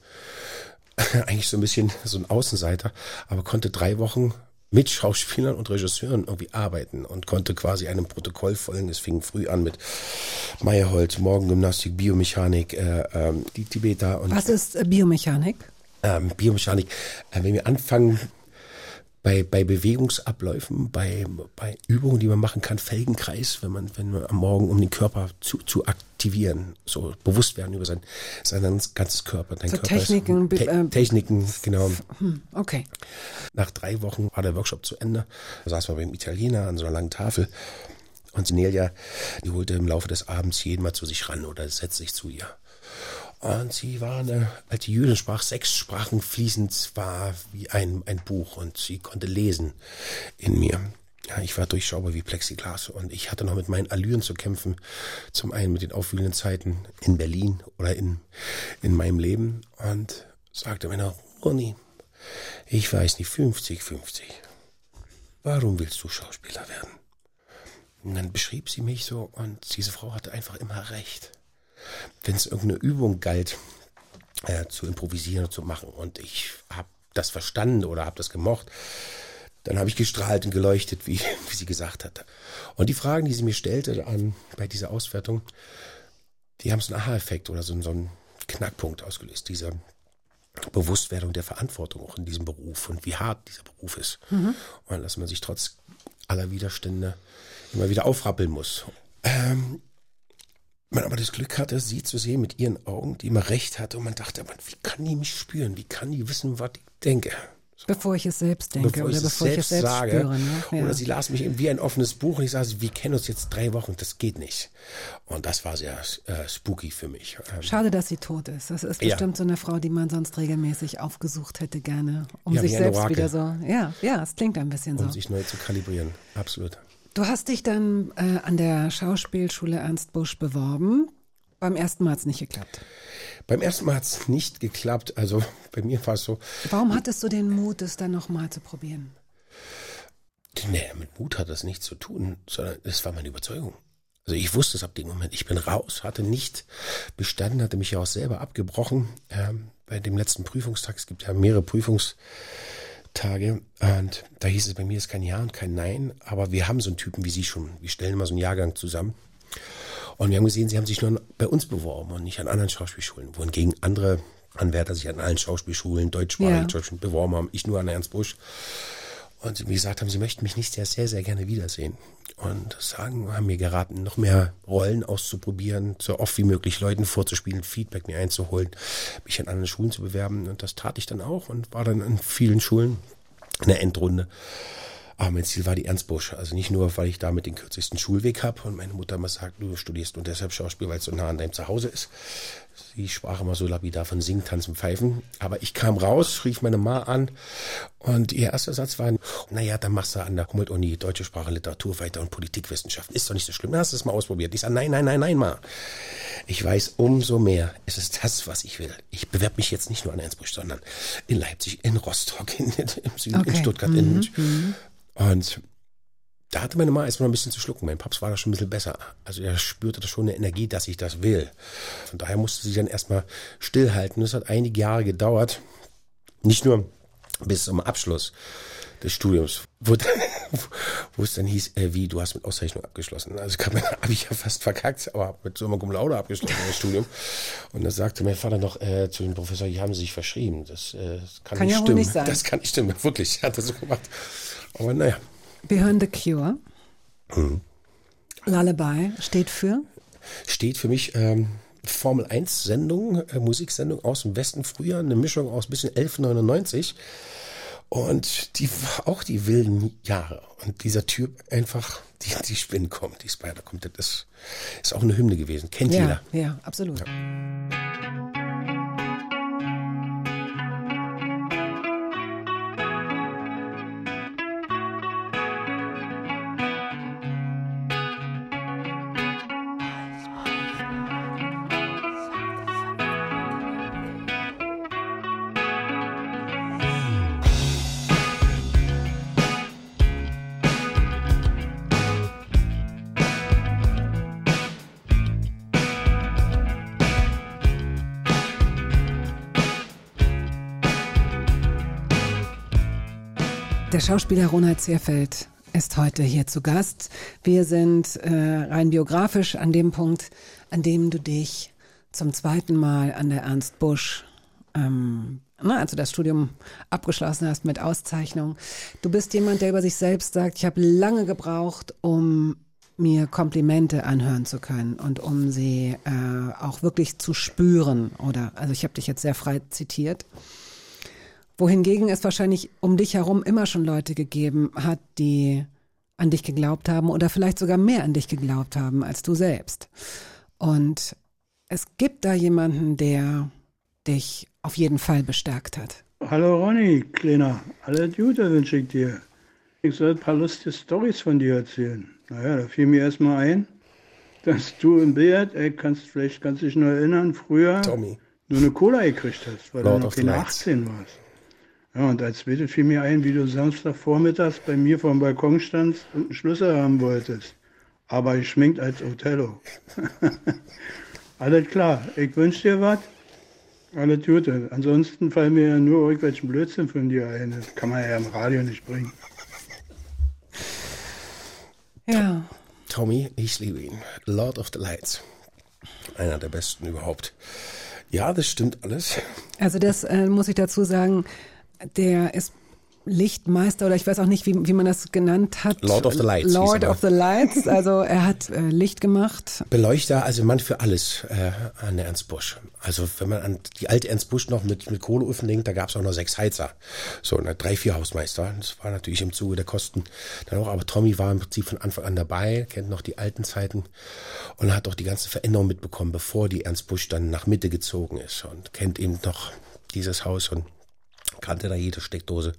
eigentlich so ein bisschen so ein Außenseiter, aber konnte drei Wochen mit Schauspielern und Regisseuren irgendwie arbeiten und konnte quasi einem Protokoll folgen. Es fing früh an mit Meyerholz, Morgengymnastik, Biomechanik, äh, ähm, die Tibeter. Und, Was ist äh, Biomechanik? Ähm, Biomechanik. Äh, wenn wir anfangen, bei, bei Bewegungsabläufen, bei, bei Übungen, die man machen kann, Felgenkreis, wenn man, wenn man am Morgen, um den Körper zu, zu aktivieren, so bewusst werden über sein, sein ganzes Körper. Dein so Körper Techniken, ist, Te Techniken, genau. Hm, okay. Nach drei Wochen war der Workshop zu Ende. Da saß man beim Italiener an so einer langen Tafel. Und Sinelia, die holte im Laufe des Abends jeden mal zu sich ran oder setzte sich zu ihr. Und sie war eine alte Jüdin, sprach sechs Sprachen fließend, war wie ein, ein Buch und sie konnte lesen in mir. Ja, ich war durchschaubar wie Plexiglas und ich hatte noch mit meinen Allüren zu kämpfen. Zum einen mit den aufwühlenden Zeiten in Berlin oder in, in meinem Leben und sagte noch, Ronny, ich weiß nicht, 50, 50. Warum willst du Schauspieler werden? Und dann beschrieb sie mich so und diese Frau hatte einfach immer recht wenn es irgendeine Übung galt, äh, zu improvisieren und zu machen und ich habe das verstanden oder habe das gemocht, dann habe ich gestrahlt und geleuchtet, wie, wie sie gesagt hatte. Und die Fragen, die sie mir stellte an, bei dieser Auswertung, die haben so einen Aha-Effekt oder so, so einen Knackpunkt ausgelöst, diese Bewusstwerdung der Verantwortung auch in diesem Beruf und wie hart dieser Beruf ist. Mhm. Und dass man sich trotz aller Widerstände immer wieder aufrappeln muss. Ähm, man aber das Glück hatte, sie zu sehen mit ihren Augen, die immer recht hatte und man dachte, man, wie kann die mich spüren? Wie kann die wissen, was ich denke? Bevor ich es selbst denke bevor oder ich bevor ich es selbst sage. spüre. Ne? Ja. Oder sie las mich eben wie ein offenes Buch und ich sage, wir kennen uns jetzt drei Wochen, das geht nicht. Und das war sehr äh, spooky für mich. Ähm, Schade, dass sie tot ist. Das ist Ja. bestimmt so eine Frau, die man sonst regelmäßig aufgesucht hätte, gerne, um Ja, sich selbst wieder so. Ja, ja, es klingt ein bisschen so. um sich neu zu kalibrieren. Absolut. Du hast dich dann äh, an der Schauspielschule Ernst Busch beworben. Beim ersten Mal hat es nicht geklappt. Beim ersten Mal hat es nicht geklappt. Also bei mir war es so, Warum hattest du den Mut, es dann nochmal zu probieren? nee, mit Mut hat das nichts zu tun, sondern es war meine Überzeugung. Also ich wusste es ab dem Moment, ich bin raus, hatte nicht bestanden, hatte mich ja auch selber abgebrochen ähm, bei dem letzten Prüfungstag. Es gibt ja mehrere Prüfungstage und da hieß es bei mir ist kein Ja und kein Nein, aber wir haben so einen Typen wie Sie schon. Wir stellen immer so einen Jahrgang zusammen. Und wir haben gesehen, sie haben sich nur bei uns beworben und nicht an anderen Schauspielschulen, wohingegen andere Anwärter sich an allen Schauspielschulen, deutschsprachigen Ja. Beworben haben, ich nur an Ernst Busch. Und wie gesagt haben, sie möchten mich nicht sehr, sehr, sehr gerne wiedersehen. Und sagen, haben mir geraten, noch mehr Rollen auszuprobieren, so oft wie möglich Leuten vorzuspielen, Feedback mir einzuholen, mich an anderen Schulen zu bewerben. Und das tat ich dann auch und war dann in vielen Schulen in der Endrunde. Aber mein Ziel war die Ernst Busch. Also nicht nur, weil ich damit den kürzesten Schulweg habe und meine Mutter immer sagt, du studierst und deshalb Schauspiel, weil es so nah an deinem Zuhause ist. Sie sprach immer so lapidar von Singen, Tanzen, Pfeifen. Aber ich kam raus, rief meine Ma an und ihr erster Satz war, naja, dann machst du an der Humboldt-Uni Deutsche Sprache, Literatur weiter und Politikwissenschaften. Ist doch nicht so schlimm, dann hast du es mal ausprobiert. Ich sage, nein, nein, nein, nein, Ma. Ich weiß umso mehr, es ist das, was ich will. Ich bewerbe mich jetzt nicht nur an Ernst Busch, sondern in Leipzig, in Rostock, in, im Süden, in Okay. Stuttgart, in und da hatte meine Mama erstmal ein bisschen zu schlucken. Mein Paps war da schon ein bisschen besser. Also er spürte da schon eine Energie, dass ich das will. Von daher musste sie dann erstmal stillhalten. Das hat einige Jahre gedauert. Nicht nur bis zum Abschluss des Studiums, wo, wo es dann hieß, äh, wie, du hast mit Auszeichnung abgeschlossen. Also habe ich ja fast verkackt, aber mit Summa Cum Laude abgeschlossen das Studium. Und da sagte mein Vater noch äh, zu dem Professor, hier haben sie sich verschrieben. Das, äh, das kann, Kann nicht ja stimmen. nicht sein. Das kann nicht stimmen, wirklich. Hat er so gemacht. Aber naja. Wir hören The Cure. Mhm. Lullaby steht für. steht für mich ähm, Formel 1 Sendung, äh, Musiksendung aus dem Westen früher, eine Mischung aus bisschen 1199 und die auch die wilden Jahre und dieser Typ einfach die die Spinnen kommt, die Spider kommt, das ist, ist auch eine Hymne gewesen, kennt Ja, jeder. ja, absolut. Der Schauspieler Ronald Zierfeld ist heute hier zu Gast. Wir sind äh, rein biografisch an dem Punkt, an dem du dich zum zweiten Mal an der Ernst Busch, ähm, na, als du das Studium abgeschlossen hast mit Auszeichnung. Du bist jemand, der über sich selbst sagt, ich habe lange gebraucht, um mir Komplimente anhören zu können und um sie äh, auch wirklich zu spüren. Oder also ich habe dich jetzt sehr frei zitiert wohingegen es wahrscheinlich um dich herum immer schon Leute gegeben hat, die an dich geglaubt haben oder vielleicht sogar mehr an dich geglaubt haben als du selbst. Und es gibt da jemanden, der dich auf jeden Fall bestärkt hat. Hallo Ronny, Kleiner. Alles Gute wünsche ich dir. Ich soll ein paar lustige Storys von dir erzählen. Naja, da fiel mir erstmal ein, dass du im Billard, ey, kannst, vielleicht kannst du dich nur erinnern, früher Tommy. nur eine Cola gekriegt hast, weil Lord du noch of the keine Lights. 18 warst. Ja, und als zweites fiel mir ein, wie du Samstagvormittags bei mir vom Balkon standst und einen Schlüssel haben wolltest. Aber geschminkt als Othello. Alles klar, ich wünsche dir was. Alles Gute. Ansonsten fallen mir ja nur irgendwelchen Blödsinn von dir ein. Das kann man ja im Radio nicht bringen. Ja, Tommy, ich liebe ihn. Lord of the Lights. Einer der besten überhaupt. Ja, das stimmt alles. also das äh, muss ich dazu sagen, der ist Lichtmeister oder ich weiß auch nicht, wie, wie man das genannt hat. Lord of the Lights. Lord of the Lights. Also er hat äh, Licht gemacht. Beleuchter, also Mann für alles äh, an der Ernst Busch. Also wenn man an die alte Ernst Busch noch mit, mit Kohleöfen denkt, da gab es auch noch sechs Heizer. So, ne, drei, vier Hausmeister. Das war natürlich im Zuge der Kosten dann auch. Aber Tommy war im Prinzip von Anfang an dabei, kennt noch die alten Zeiten und hat auch die ganze Veränderung mitbekommen, bevor die Ernst Busch dann nach Mitte gezogen ist und kennt eben noch dieses Haus und kannte da jede Steckdose.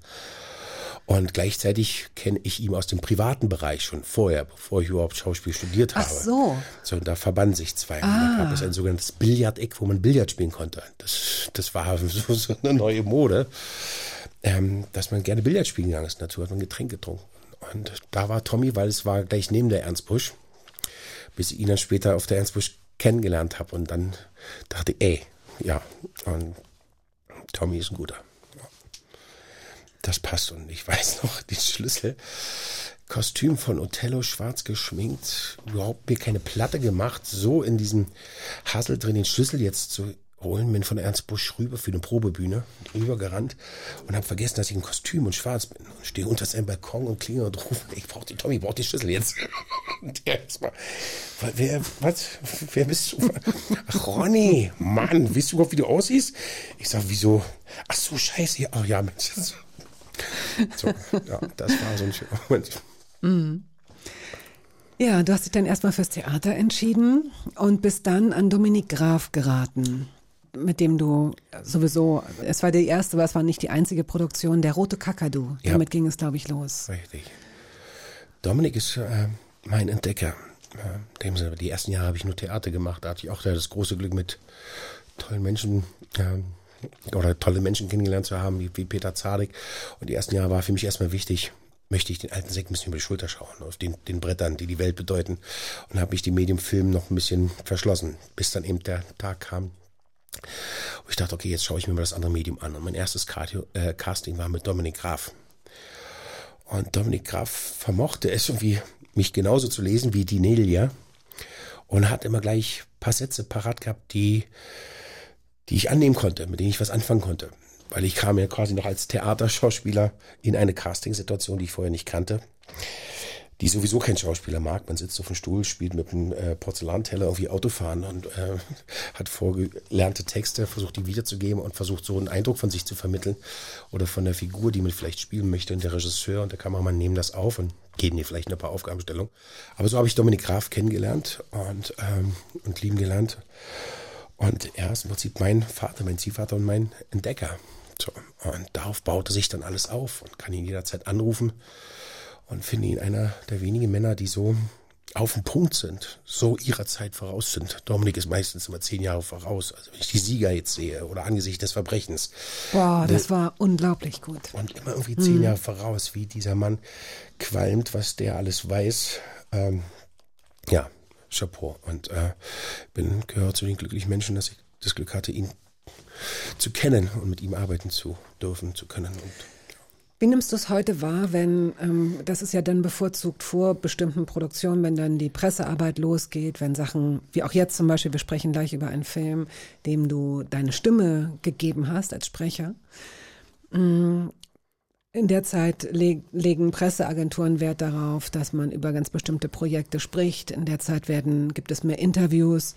Und gleichzeitig kenne ich ihn aus dem privaten Bereich schon vorher, bevor ich überhaupt Schauspiel studiert habe. Ach so. So, und da verbanden sich zwei. Ah. Da gab es ein sogenanntes Billardeck, wo man Billard spielen konnte. Das, das war so, so eine neue Mode, ähm, dass man gerne Billard spielen gegangen ist. Dazu hat man ein Getränk getrunken. Und da war Tommy, weil es war gleich neben der Ernst Busch, bis ich ihn dann später auf der Ernst Busch kennengelernt habe. Und dann dachte ich, ey, ja, und Tommy ist ein guter das passt. Und ich weiß noch, die Schlüssel. Kostüm von Othello, schwarz geschminkt, überhaupt mir keine Platte gemacht, so in diesem Hassel drin den Schlüssel jetzt zu holen, bin von Ernst Busch rüber für eine Probebühne, rübergerannt und habe vergessen, dass ich im Kostüm und schwarz bin und stehe unter seinem Balkon und klinge und rufe, ich brauche die Tommy, braucht die Schlüssel jetzt. Und der erstmal, wer, was, wer bist du? Ach, Ronny, Mann, weißt du überhaupt, wie du aussiehst? Ich sag, wieso? Ach so, scheiße, ach ja, Mensch. So, ja, das war so ein schöner Moment. Mhm. Ja, du hast dich dann erstmal fürs Theater entschieden und bist dann an Dominik Graf geraten, mit dem du sowieso, es war die erste, aber es war nicht die einzige Produktion, der Rote Kakadu. Ja. Damit ging es, glaube ich, los. Richtig. Dominik ist äh, mein Entdecker. Äh, dem Sinne, die ersten Jahre habe ich nur Theater gemacht. Da hatte ich auch das große Glück, mit tollen Menschen äh, oder tolle Menschen kennengelernt zu haben, wie, wie Peter Zadek. Und die ersten Jahre war für mich erstmal wichtig, möchte ich den alten Sekt ein bisschen über die Schulter schauen, auf den, den Brettern, die die Welt bedeuten. Und habe mich die Mediumfilm noch ein bisschen verschlossen, bis dann eben der Tag kam, wo ich dachte, okay, jetzt schaue ich mir mal das andere Medium an. Und mein erstes Cardio, äh, Casting war mit Dominik Graf. Und Dominik Graf vermochte es irgendwie, mich genauso zu lesen wie die Nelia. Und hat immer gleich ein paar Sätze parat gehabt, die, die ich annehmen konnte, mit denen ich was anfangen konnte weil ich kam ja quasi noch als Theaterschauspieler in eine Castingsituation, die ich vorher nicht kannte, die sowieso kein Schauspieler mag. Man sitzt auf dem Stuhl, spielt mit einem äh, Porzellanteller irgendwie Autofahren und äh, hat vorgelernte Texte, versucht die wiederzugeben und versucht so einen Eindruck von sich zu vermitteln oder von der Figur, die man vielleicht spielen möchte. Und der Regisseur und der Kameramann nehmen das auf und geben dir vielleicht ein paar Aufgabenstellungen. Aber so habe ich Dominik Graf kennengelernt und, ähm, und lieben gelernt. Und er ist im Prinzip mein Vater, mein Ziehvater und mein Entdecker. So, und darauf baute sich dann alles auf und kann ihn jederzeit anrufen und finde ihn einer der wenigen Männer, die so auf dem Punkt sind, so ihrer Zeit voraus sind. Dominik ist meistens immer zehn Jahre voraus. Also wenn ich die Sieger jetzt sehe oder angesichts des Verbrechens. Boah, das war unglaublich gut. Und immer irgendwie zehn mhm. Jahre voraus, wie dieser Mann qualmt, was der alles weiß. Ähm, ja, Chapeau. Und äh, bin gehört zu den glücklichen Menschen, dass ich das Glück hatte, ihn zu kennen und mit ihm arbeiten zu dürfen, zu können. Und, Wie nimmst du es heute wahr, wenn, ähm, das ist ja dann bevorzugt vor bestimmten Produktionen, wenn dann die Pressearbeit losgeht, wenn Sachen, wie auch jetzt zum Beispiel, wir sprechen gleich über einen Film, dem du deine Stimme gegeben hast als Sprecher. Mm, in der Zeit leg, legen Presseagenturen Wert darauf, dass man über ganz bestimmte Projekte spricht. In der Zeit werden, gibt es mehr Interviews.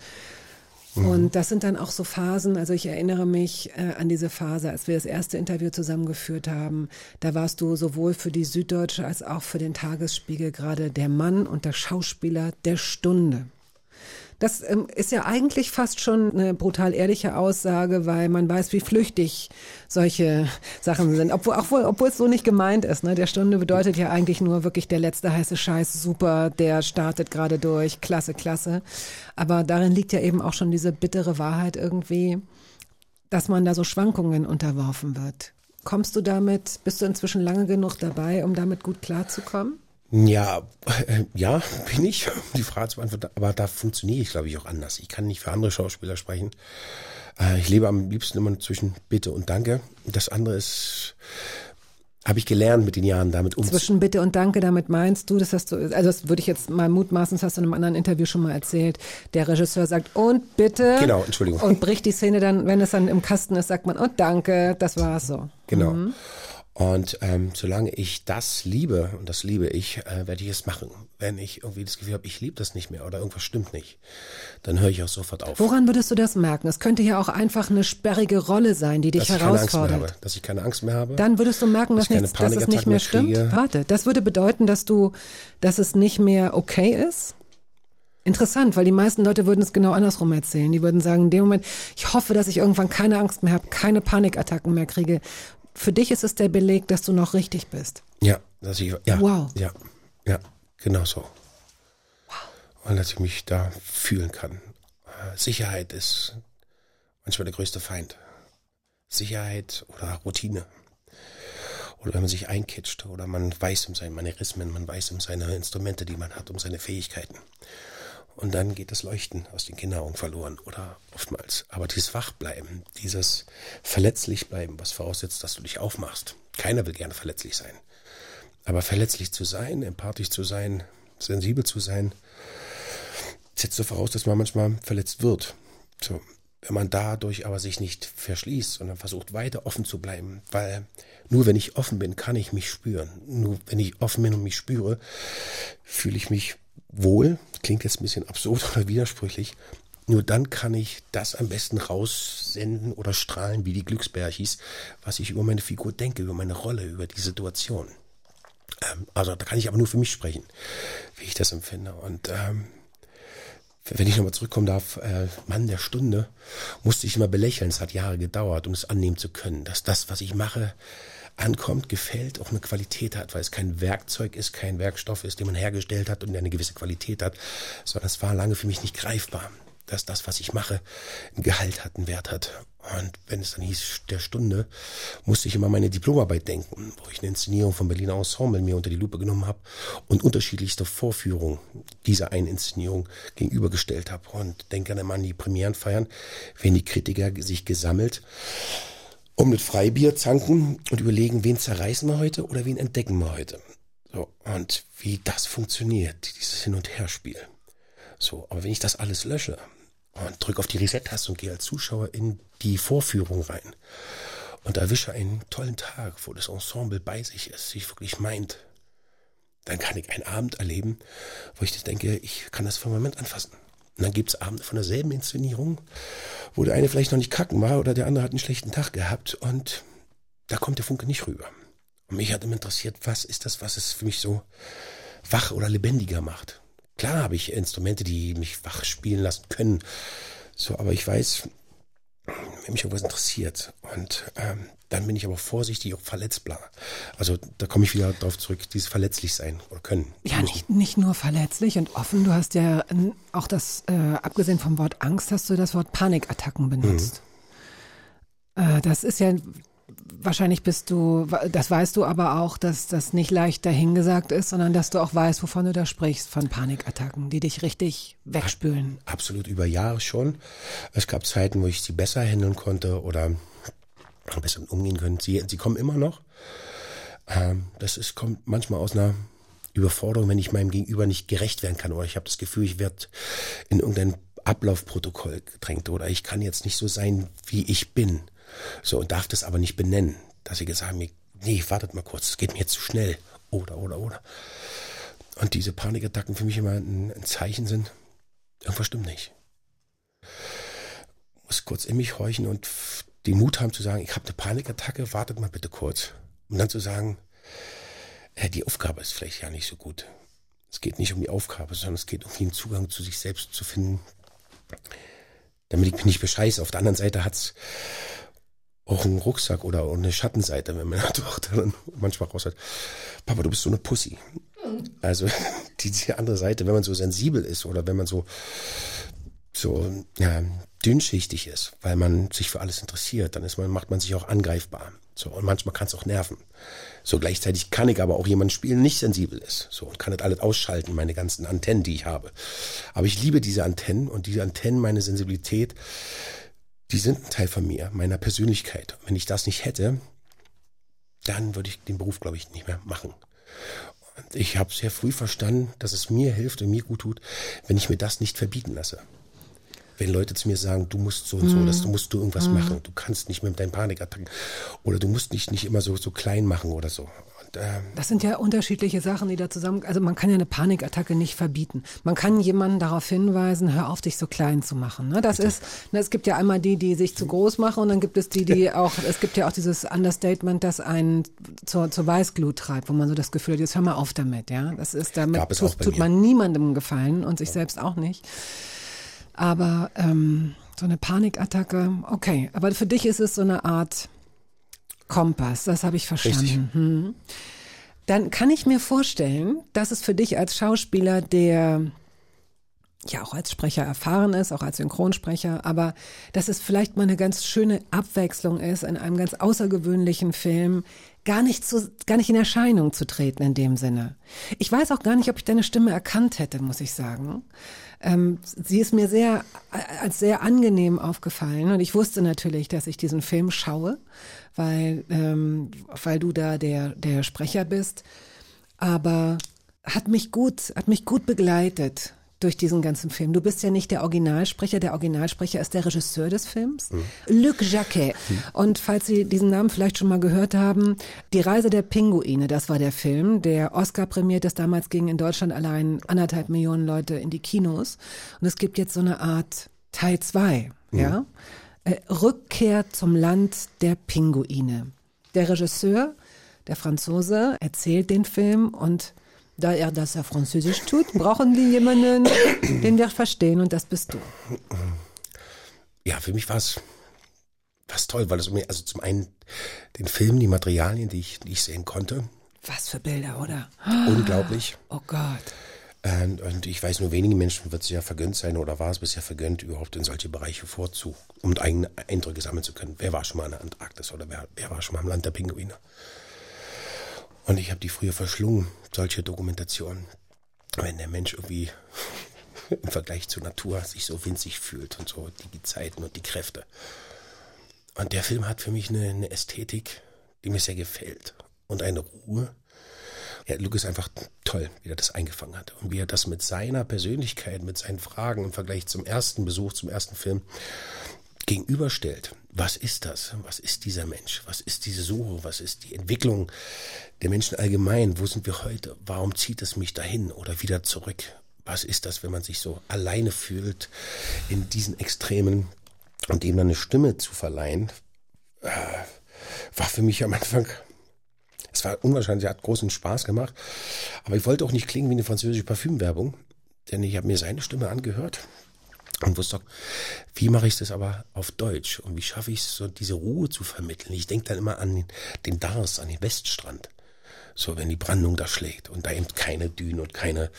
Mhm. Und das sind dann auch so Phasen, also ich erinnere mich äh, an diese Phase, als wir das erste Interview zusammengeführt haben. Da warst du sowohl für die Süddeutsche als auch für den Tagesspiegel gerade der Mann und der Schauspieler der Stunde. Das ähm, ist ja eigentlich fast schon eine brutal ehrliche Aussage, weil man weiß, wie flüchtig solche Sachen sind. Obwohl, obwohl, obwohl es so nicht gemeint ist. Ne? Der Stunde bedeutet ja eigentlich nur wirklich der letzte heiße Scheiß, super, der startet gerade durch, klasse, klasse. Aber darin liegt ja eben auch schon diese bittere Wahrheit irgendwie, dass man da so Schwankungen unterworfen wird. Kommst du damit, bist du inzwischen lange genug dabei, um damit gut klarzukommen? Ja, äh, ja, bin ich, um die Frage zu beantworten. Aber da funktioniere ich, glaube ich, auch anders. Ich kann nicht für andere Schauspieler sprechen. Äh, ich lebe am liebsten immer zwischen Bitte und Danke. Das andere ist, habe ich gelernt mit den Jahren damit umzugehen. Zwischen Bitte und Danke, damit meinst du, das hast du, also das würde ich jetzt mal mutmaßen, das hast du in einem anderen Interview schon mal erzählt. Der Regisseur sagt, und bitte. Genau, Entschuldigung. Und bricht die Szene dann, wenn es dann im Kasten ist, sagt man, und danke, das war's so. Genau. Mhm. Und ähm, solange ich das liebe, und das liebe ich, äh, werde ich es machen. Wenn ich irgendwie das Gefühl habe, ich liebe das nicht mehr oder irgendwas stimmt nicht, dann höre ich auch sofort auf. Woran würdest du das merken? Es könnte ja auch einfach eine sperrige Rolle sein, die dich dass herausfordert. Ich keine Angst mehr habe, dass ich keine Angst mehr habe. Dann würdest du merken, dass, dass, nichts, dass es nicht mehr stimmt. Kriege. Warte, das würde bedeuten, dass du, dass es nicht mehr okay ist? Interessant, weil die meisten Leute würden es genau andersrum erzählen. Die würden sagen, in dem Moment, ich hoffe, dass ich irgendwann keine Angst mehr habe, keine Panikattacken mehr kriege. Für dich ist es der Beleg, dass du noch richtig bist. Ja, dass ich, ja, wow. ja, ja, genau so. Wow. Und dass ich mich da fühlen kann. Sicherheit ist manchmal der größte Feind. Sicherheit oder Routine. Oder wenn man sich einkitscht oder man weiß um seine Manierismen, man weiß um seine Instrumente, die man hat, um seine Fähigkeiten. Und dann geht das Leuchten aus den Kinderaugen verloren oder oftmals. Aber dieses Wachbleiben, dieses verletzlich bleiben, was voraussetzt, dass du dich aufmachst. Keiner will gerne verletzlich sein. Aber verletzlich zu sein, empathisch zu sein, sensibel zu sein, setzt so voraus, dass man manchmal verletzt wird. So, wenn man dadurch aber sich nicht verschließt, sondern versucht weiter offen zu bleiben, weil nur wenn ich offen bin, kann ich mich spüren. Nur wenn ich offen bin und mich spüre, fühle ich mich wohl, klingt jetzt ein bisschen absurd oder widersprüchlich, nur dann kann ich das am besten raussenden oder strahlen, wie die Glücksbärchis, was ich über meine Figur denke, über meine Rolle, über die Situation. Ähm, also da kann ich aber nur für mich sprechen, wie ich das empfinde. Und ähm, wenn ich nochmal zurückkommen darf, äh, Mann der Stunde, musste ich immer belächeln. Es hat Jahre gedauert, um es annehmen zu können, dass das, was ich mache, ankommt, gefällt, auch eine Qualität hat, weil es kein Werkzeug ist, kein Werkstoff ist, den man hergestellt hat und der eine gewisse Qualität hat, sondern es war lange für mich nicht greifbar, dass das, was ich mache, ein Gehalt hat, einen Wert hat. Und wenn es dann hieß, der Stunde, musste ich immer meine Diplomarbeit denken, wo ich eine Inszenierung vom Berliner Ensemble mir unter die Lupe genommen habe und unterschiedlichste Vorführungen dieser einen Inszenierung gegenübergestellt habe. Und denke dann immer an die Premierenfeiern, wenn die Kritiker sich gesammelt um mit Freibier zanken und überlegen, wen zerreißen wir heute oder wen entdecken wir heute. So, und wie das funktioniert, dieses Hin- und Herspiel. So, aber wenn ich das alles lösche und drücke auf die Reset-Taste und gehe als Zuschauer in die Vorführung rein und erwische einen tollen Tag, wo das Ensemble bei sich ist, sich wirklich meint, dann kann ich einen Abend erleben, wo ich denke, ich kann das für einen Moment anfassen. Und dann gibt's Abende von derselben Inszenierung, wo der eine vielleicht noch nicht kacken war oder der andere hat einen schlechten Tag gehabt und da kommt der Funke nicht rüber. Und mich hat immer interessiert, was ist das, was es für mich so wach oder lebendiger macht. Klar habe ich Instrumente, die mich wach spielen lassen können. So, aber ich weiß, wenn mich irgendwas interessiert. Und ähm, dann bin ich aber vorsichtig, auch verletzbar. Also da komme ich wieder darauf zurück, dieses verletzlich sein oder können. Ja, nicht, nicht nur verletzlich und offen. Du hast ja auch das, äh, abgesehen vom Wort Angst, hast du das Wort Panikattacken benutzt. Mhm. Äh, das ist ja wahrscheinlich bist du, das weißt du aber auch, dass das nicht leicht dahingesagt ist, sondern dass du auch weißt, wovon du da sprichst, von Panikattacken, die dich richtig wegspülen. Absolut über Jahre schon. Es gab Zeiten, wo ich sie besser handeln konnte oder besser umgehen können. Sie, sie kommen immer noch. Ähm, das ist, kommt manchmal aus einer Überforderung, wenn ich meinem Gegenüber nicht gerecht werden kann oder ich habe das Gefühl, ich werde in irgendein Ablaufprotokoll gedrängt oder ich kann jetzt nicht so sein, wie ich bin. So, und darf das aber nicht benennen, dass sie gesagt haben, nee, wartet mal kurz, es geht mir jetzt zu schnell. Oder, oder, oder. Und diese Panikattacken für mich immer ein, ein Zeichen sind, irgendwas stimmt nicht. Muss kurz in mich horchen und den Mut haben zu sagen, ich habe eine Panikattacke, wartet mal bitte kurz. Und dann zu sagen, äh, die Aufgabe ist vielleicht ja nicht so gut. Es geht nicht um die Aufgabe, sondern es geht um den Zugang zu sich selbst zu finden, damit ich mich nicht bescheiße. Auf der anderen Seite hat's auch einen Rucksack oder eine Schattenseite, wenn meine Tochter dann manchmal raus hat, Papa, du bist so eine Pussy. Also die, andere Seite, wenn man so sensibel ist oder wenn man so so ja, dünnschichtig ist, weil man sich für alles interessiert, dann ist man, macht man sich auch angreifbar. So, und manchmal kann es auch nerven. So gleichzeitig kann ich aber auch jemanden spielen, nicht sensibel ist. So, und kann das alles ausschalten, meine ganzen Antennen, die ich habe. Aber ich liebe diese Antennen und diese Antennen, meine Sensibilität, die sind ein Teil von mir, meiner Persönlichkeit. Und wenn ich das nicht hätte, dann würde ich den Beruf, glaube ich, nicht mehr machen. Und ich habe sehr früh verstanden, dass es mir hilft und mir gut tut, wenn ich mir das nicht verbieten lasse. Wenn Leute zu mir sagen, du musst so und so, dass du musst du irgendwas machen, du kannst nicht mit deinen Panikattacken oder du musst dich nicht immer so, so klein machen oder so. Und, ähm, Das sind ja unterschiedliche Sachen, die da zusammen. Also man kann ja eine Panikattacke nicht verbieten. Man kann jemanden darauf hinweisen, hör auf, dich so klein zu machen. Ne? Das ist, ne, es gibt ja einmal die, die sich zu groß machen und dann gibt es die, die auch, es gibt ja auch dieses Understatement, das einen zur, zur Weißglut treibt, wo man so das Gefühl hat, jetzt hör mal auf damit, ja. Das ist damit tut, tut man niemandem gefallen und sich selbst auch nicht. Aber ähm, so eine Panikattacke, okay. Aber für dich ist es so eine Art Kompass, das habe ich verstanden. Hm. Dann kann ich mir vorstellen, dass es für dich als Schauspieler, der ja auch als Sprecher erfahren ist, auch als Synchronsprecher, aber dass es vielleicht mal eine ganz schöne Abwechslung ist, in einem ganz außergewöhnlichen Film gar nicht zu, gar nicht in Erscheinung zu treten in dem Sinne. Ich weiß auch gar nicht, ob ich deine Stimme erkannt hätte, muss ich sagen. Ähm, sie ist mir sehr als sehr angenehm aufgefallen. Und ich wusste natürlich, dass ich diesen Film schaue, weil ähm, weil du da der der Sprecher bist, aber hat mich gut hat mich gut begleitet durch diesen ganzen Film. Du bist ja nicht der Originalsprecher. Der Originalsprecher ist der Regisseur des Films, Luc Jacquet. Und falls Sie diesen Namen vielleicht schon mal gehört haben, Die Reise der Pinguine, das war der Film, der Oscar prämiert ist. Damals gingen in Deutschland allein anderthalb Millionen Leute in die Kinos. Und es gibt jetzt so eine Art Teil zwei, ja? Äh, Rückkehr zum Land der Pinguine. Der Regisseur, der Franzose, erzählt den Film und da er das ja Französisch tut, brauchen die jemanden, den wir verstehen und das bist du. ja, für mich war es was toll, weil es mir, also zum einen den Film, die Materialien, die ich, die ich sehen konnte, Was für Bilder, oder? unglaublich. Oh Gott. Und, und ich weiß, nur wenigen Menschen wird es ja vergönnt sein oder war es bisher vergönnt, überhaupt in solche Bereiche vorzu, um eigene Eindrücke sammeln zu können. Wer war schon mal in der Antarktis oder wer, wer war schon mal im Land der Pinguine? Und ich habe die früher verschlungen, solche Dokumentationen. Wenn der Mensch irgendwie im Vergleich zur Natur sich so winzig fühlt und so die Gezeiten und die Kräfte. Und der Film hat für mich eine, eine Ästhetik, die mir sehr gefällt. Und eine Ruhe. Ja, Luke ist einfach toll, wie er das eingefangen hat. Und wie er das mit seiner Persönlichkeit, mit seinen Fragen im Vergleich zum ersten Besuch, zum ersten Film gegenüberstellt. Was ist das? Was ist dieser Mensch? Was ist diese Suche? Was ist die Entwicklung der Menschen allgemein? Wo sind wir heute? Warum zieht es mich dahin oder wieder zurück? Was ist das, wenn man sich so alleine fühlt in diesen Extremen und dem dann eine Stimme zu verleihen, äh, war für mich am Anfang es war unwahrscheinlich, hat großen Spaß gemacht. Aber ich wollte auch nicht klingen wie eine französische Parfümwerbung, denn ich habe mir seine Stimme angehört und wusste auch, wie mache ich das aber auf Deutsch und wie schaffe ich es, so diese Ruhe zu vermitteln. Ich denke dann immer an den, Dars, an den Weststrand. So, wenn die Brandung da schlägt und da eben keine Dünen und keine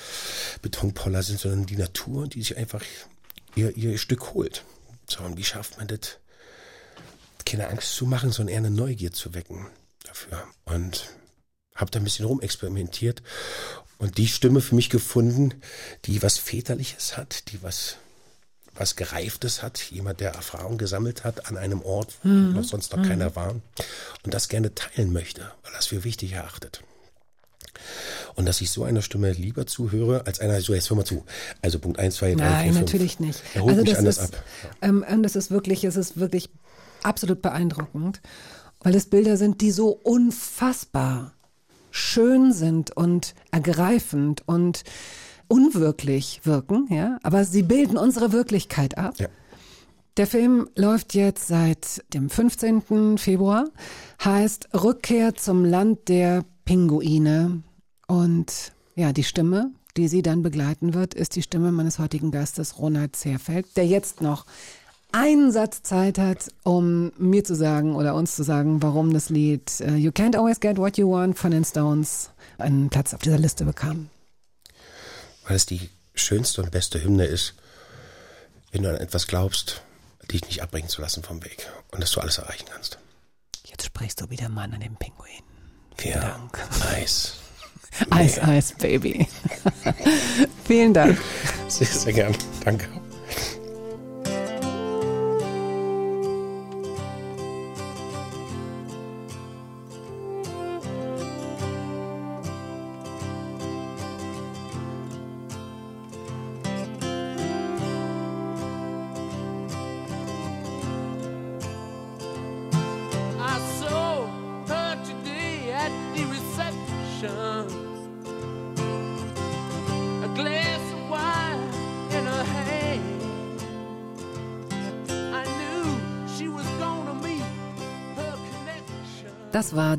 Betonpoller sind, sondern die Natur, die sich einfach ihr, ihr Stück holt. So, und wie schafft man das? Keine Angst zu machen, sondern eher eine Neugier zu wecken dafür. Und habe da ein bisschen rumexperimentiert und die Stimme für mich gefunden, die was Väterliches hat, die was was Gereiftes hat, jemand, der Erfahrung gesammelt hat an einem Ort, wo noch sonst noch keiner war und das gerne teilen möchte, weil es für wichtig erachtet. Und dass ich so einer Stimme lieber zuhöre, als einer, so jetzt hör mal zu. Also Punkt 1, 2, 3, 4, Nein, 5. natürlich nicht. Er holt mich das anders ist, ab. Ähm, und das ist wirklich, es ist wirklich absolut beeindruckend, weil es Bilder sind, die so unfassbar schön sind und ergreifend und unwirklich wirken, ja, aber sie bilden unsere Wirklichkeit ab. Ja. Der Film läuft jetzt seit dem 15. Februar, heißt Rückkehr zum Land der Pinguine. Und ja, die Stimme, die sie dann begleiten wird, ist die Stimme meines heutigen Gastes Ronald Zehrfeld, der jetzt noch einen Satz Zeit hat, um mir zu sagen oder uns zu sagen, warum das Lied äh, You Can't Always Get What You Want von den Stones einen Platz auf dieser Liste bekam. Weil es die schönste und beste Hymne ist, wenn du an etwas glaubst, dich nicht abbringen zu lassen vom Weg und dass du alles erreichen kannst. Jetzt sprichst du wie der Mann an dem Pinguin. Vielen Dank. Eis. Eis, Eis, Baby. Vielen Dank. Sehr, sehr gern. Danke.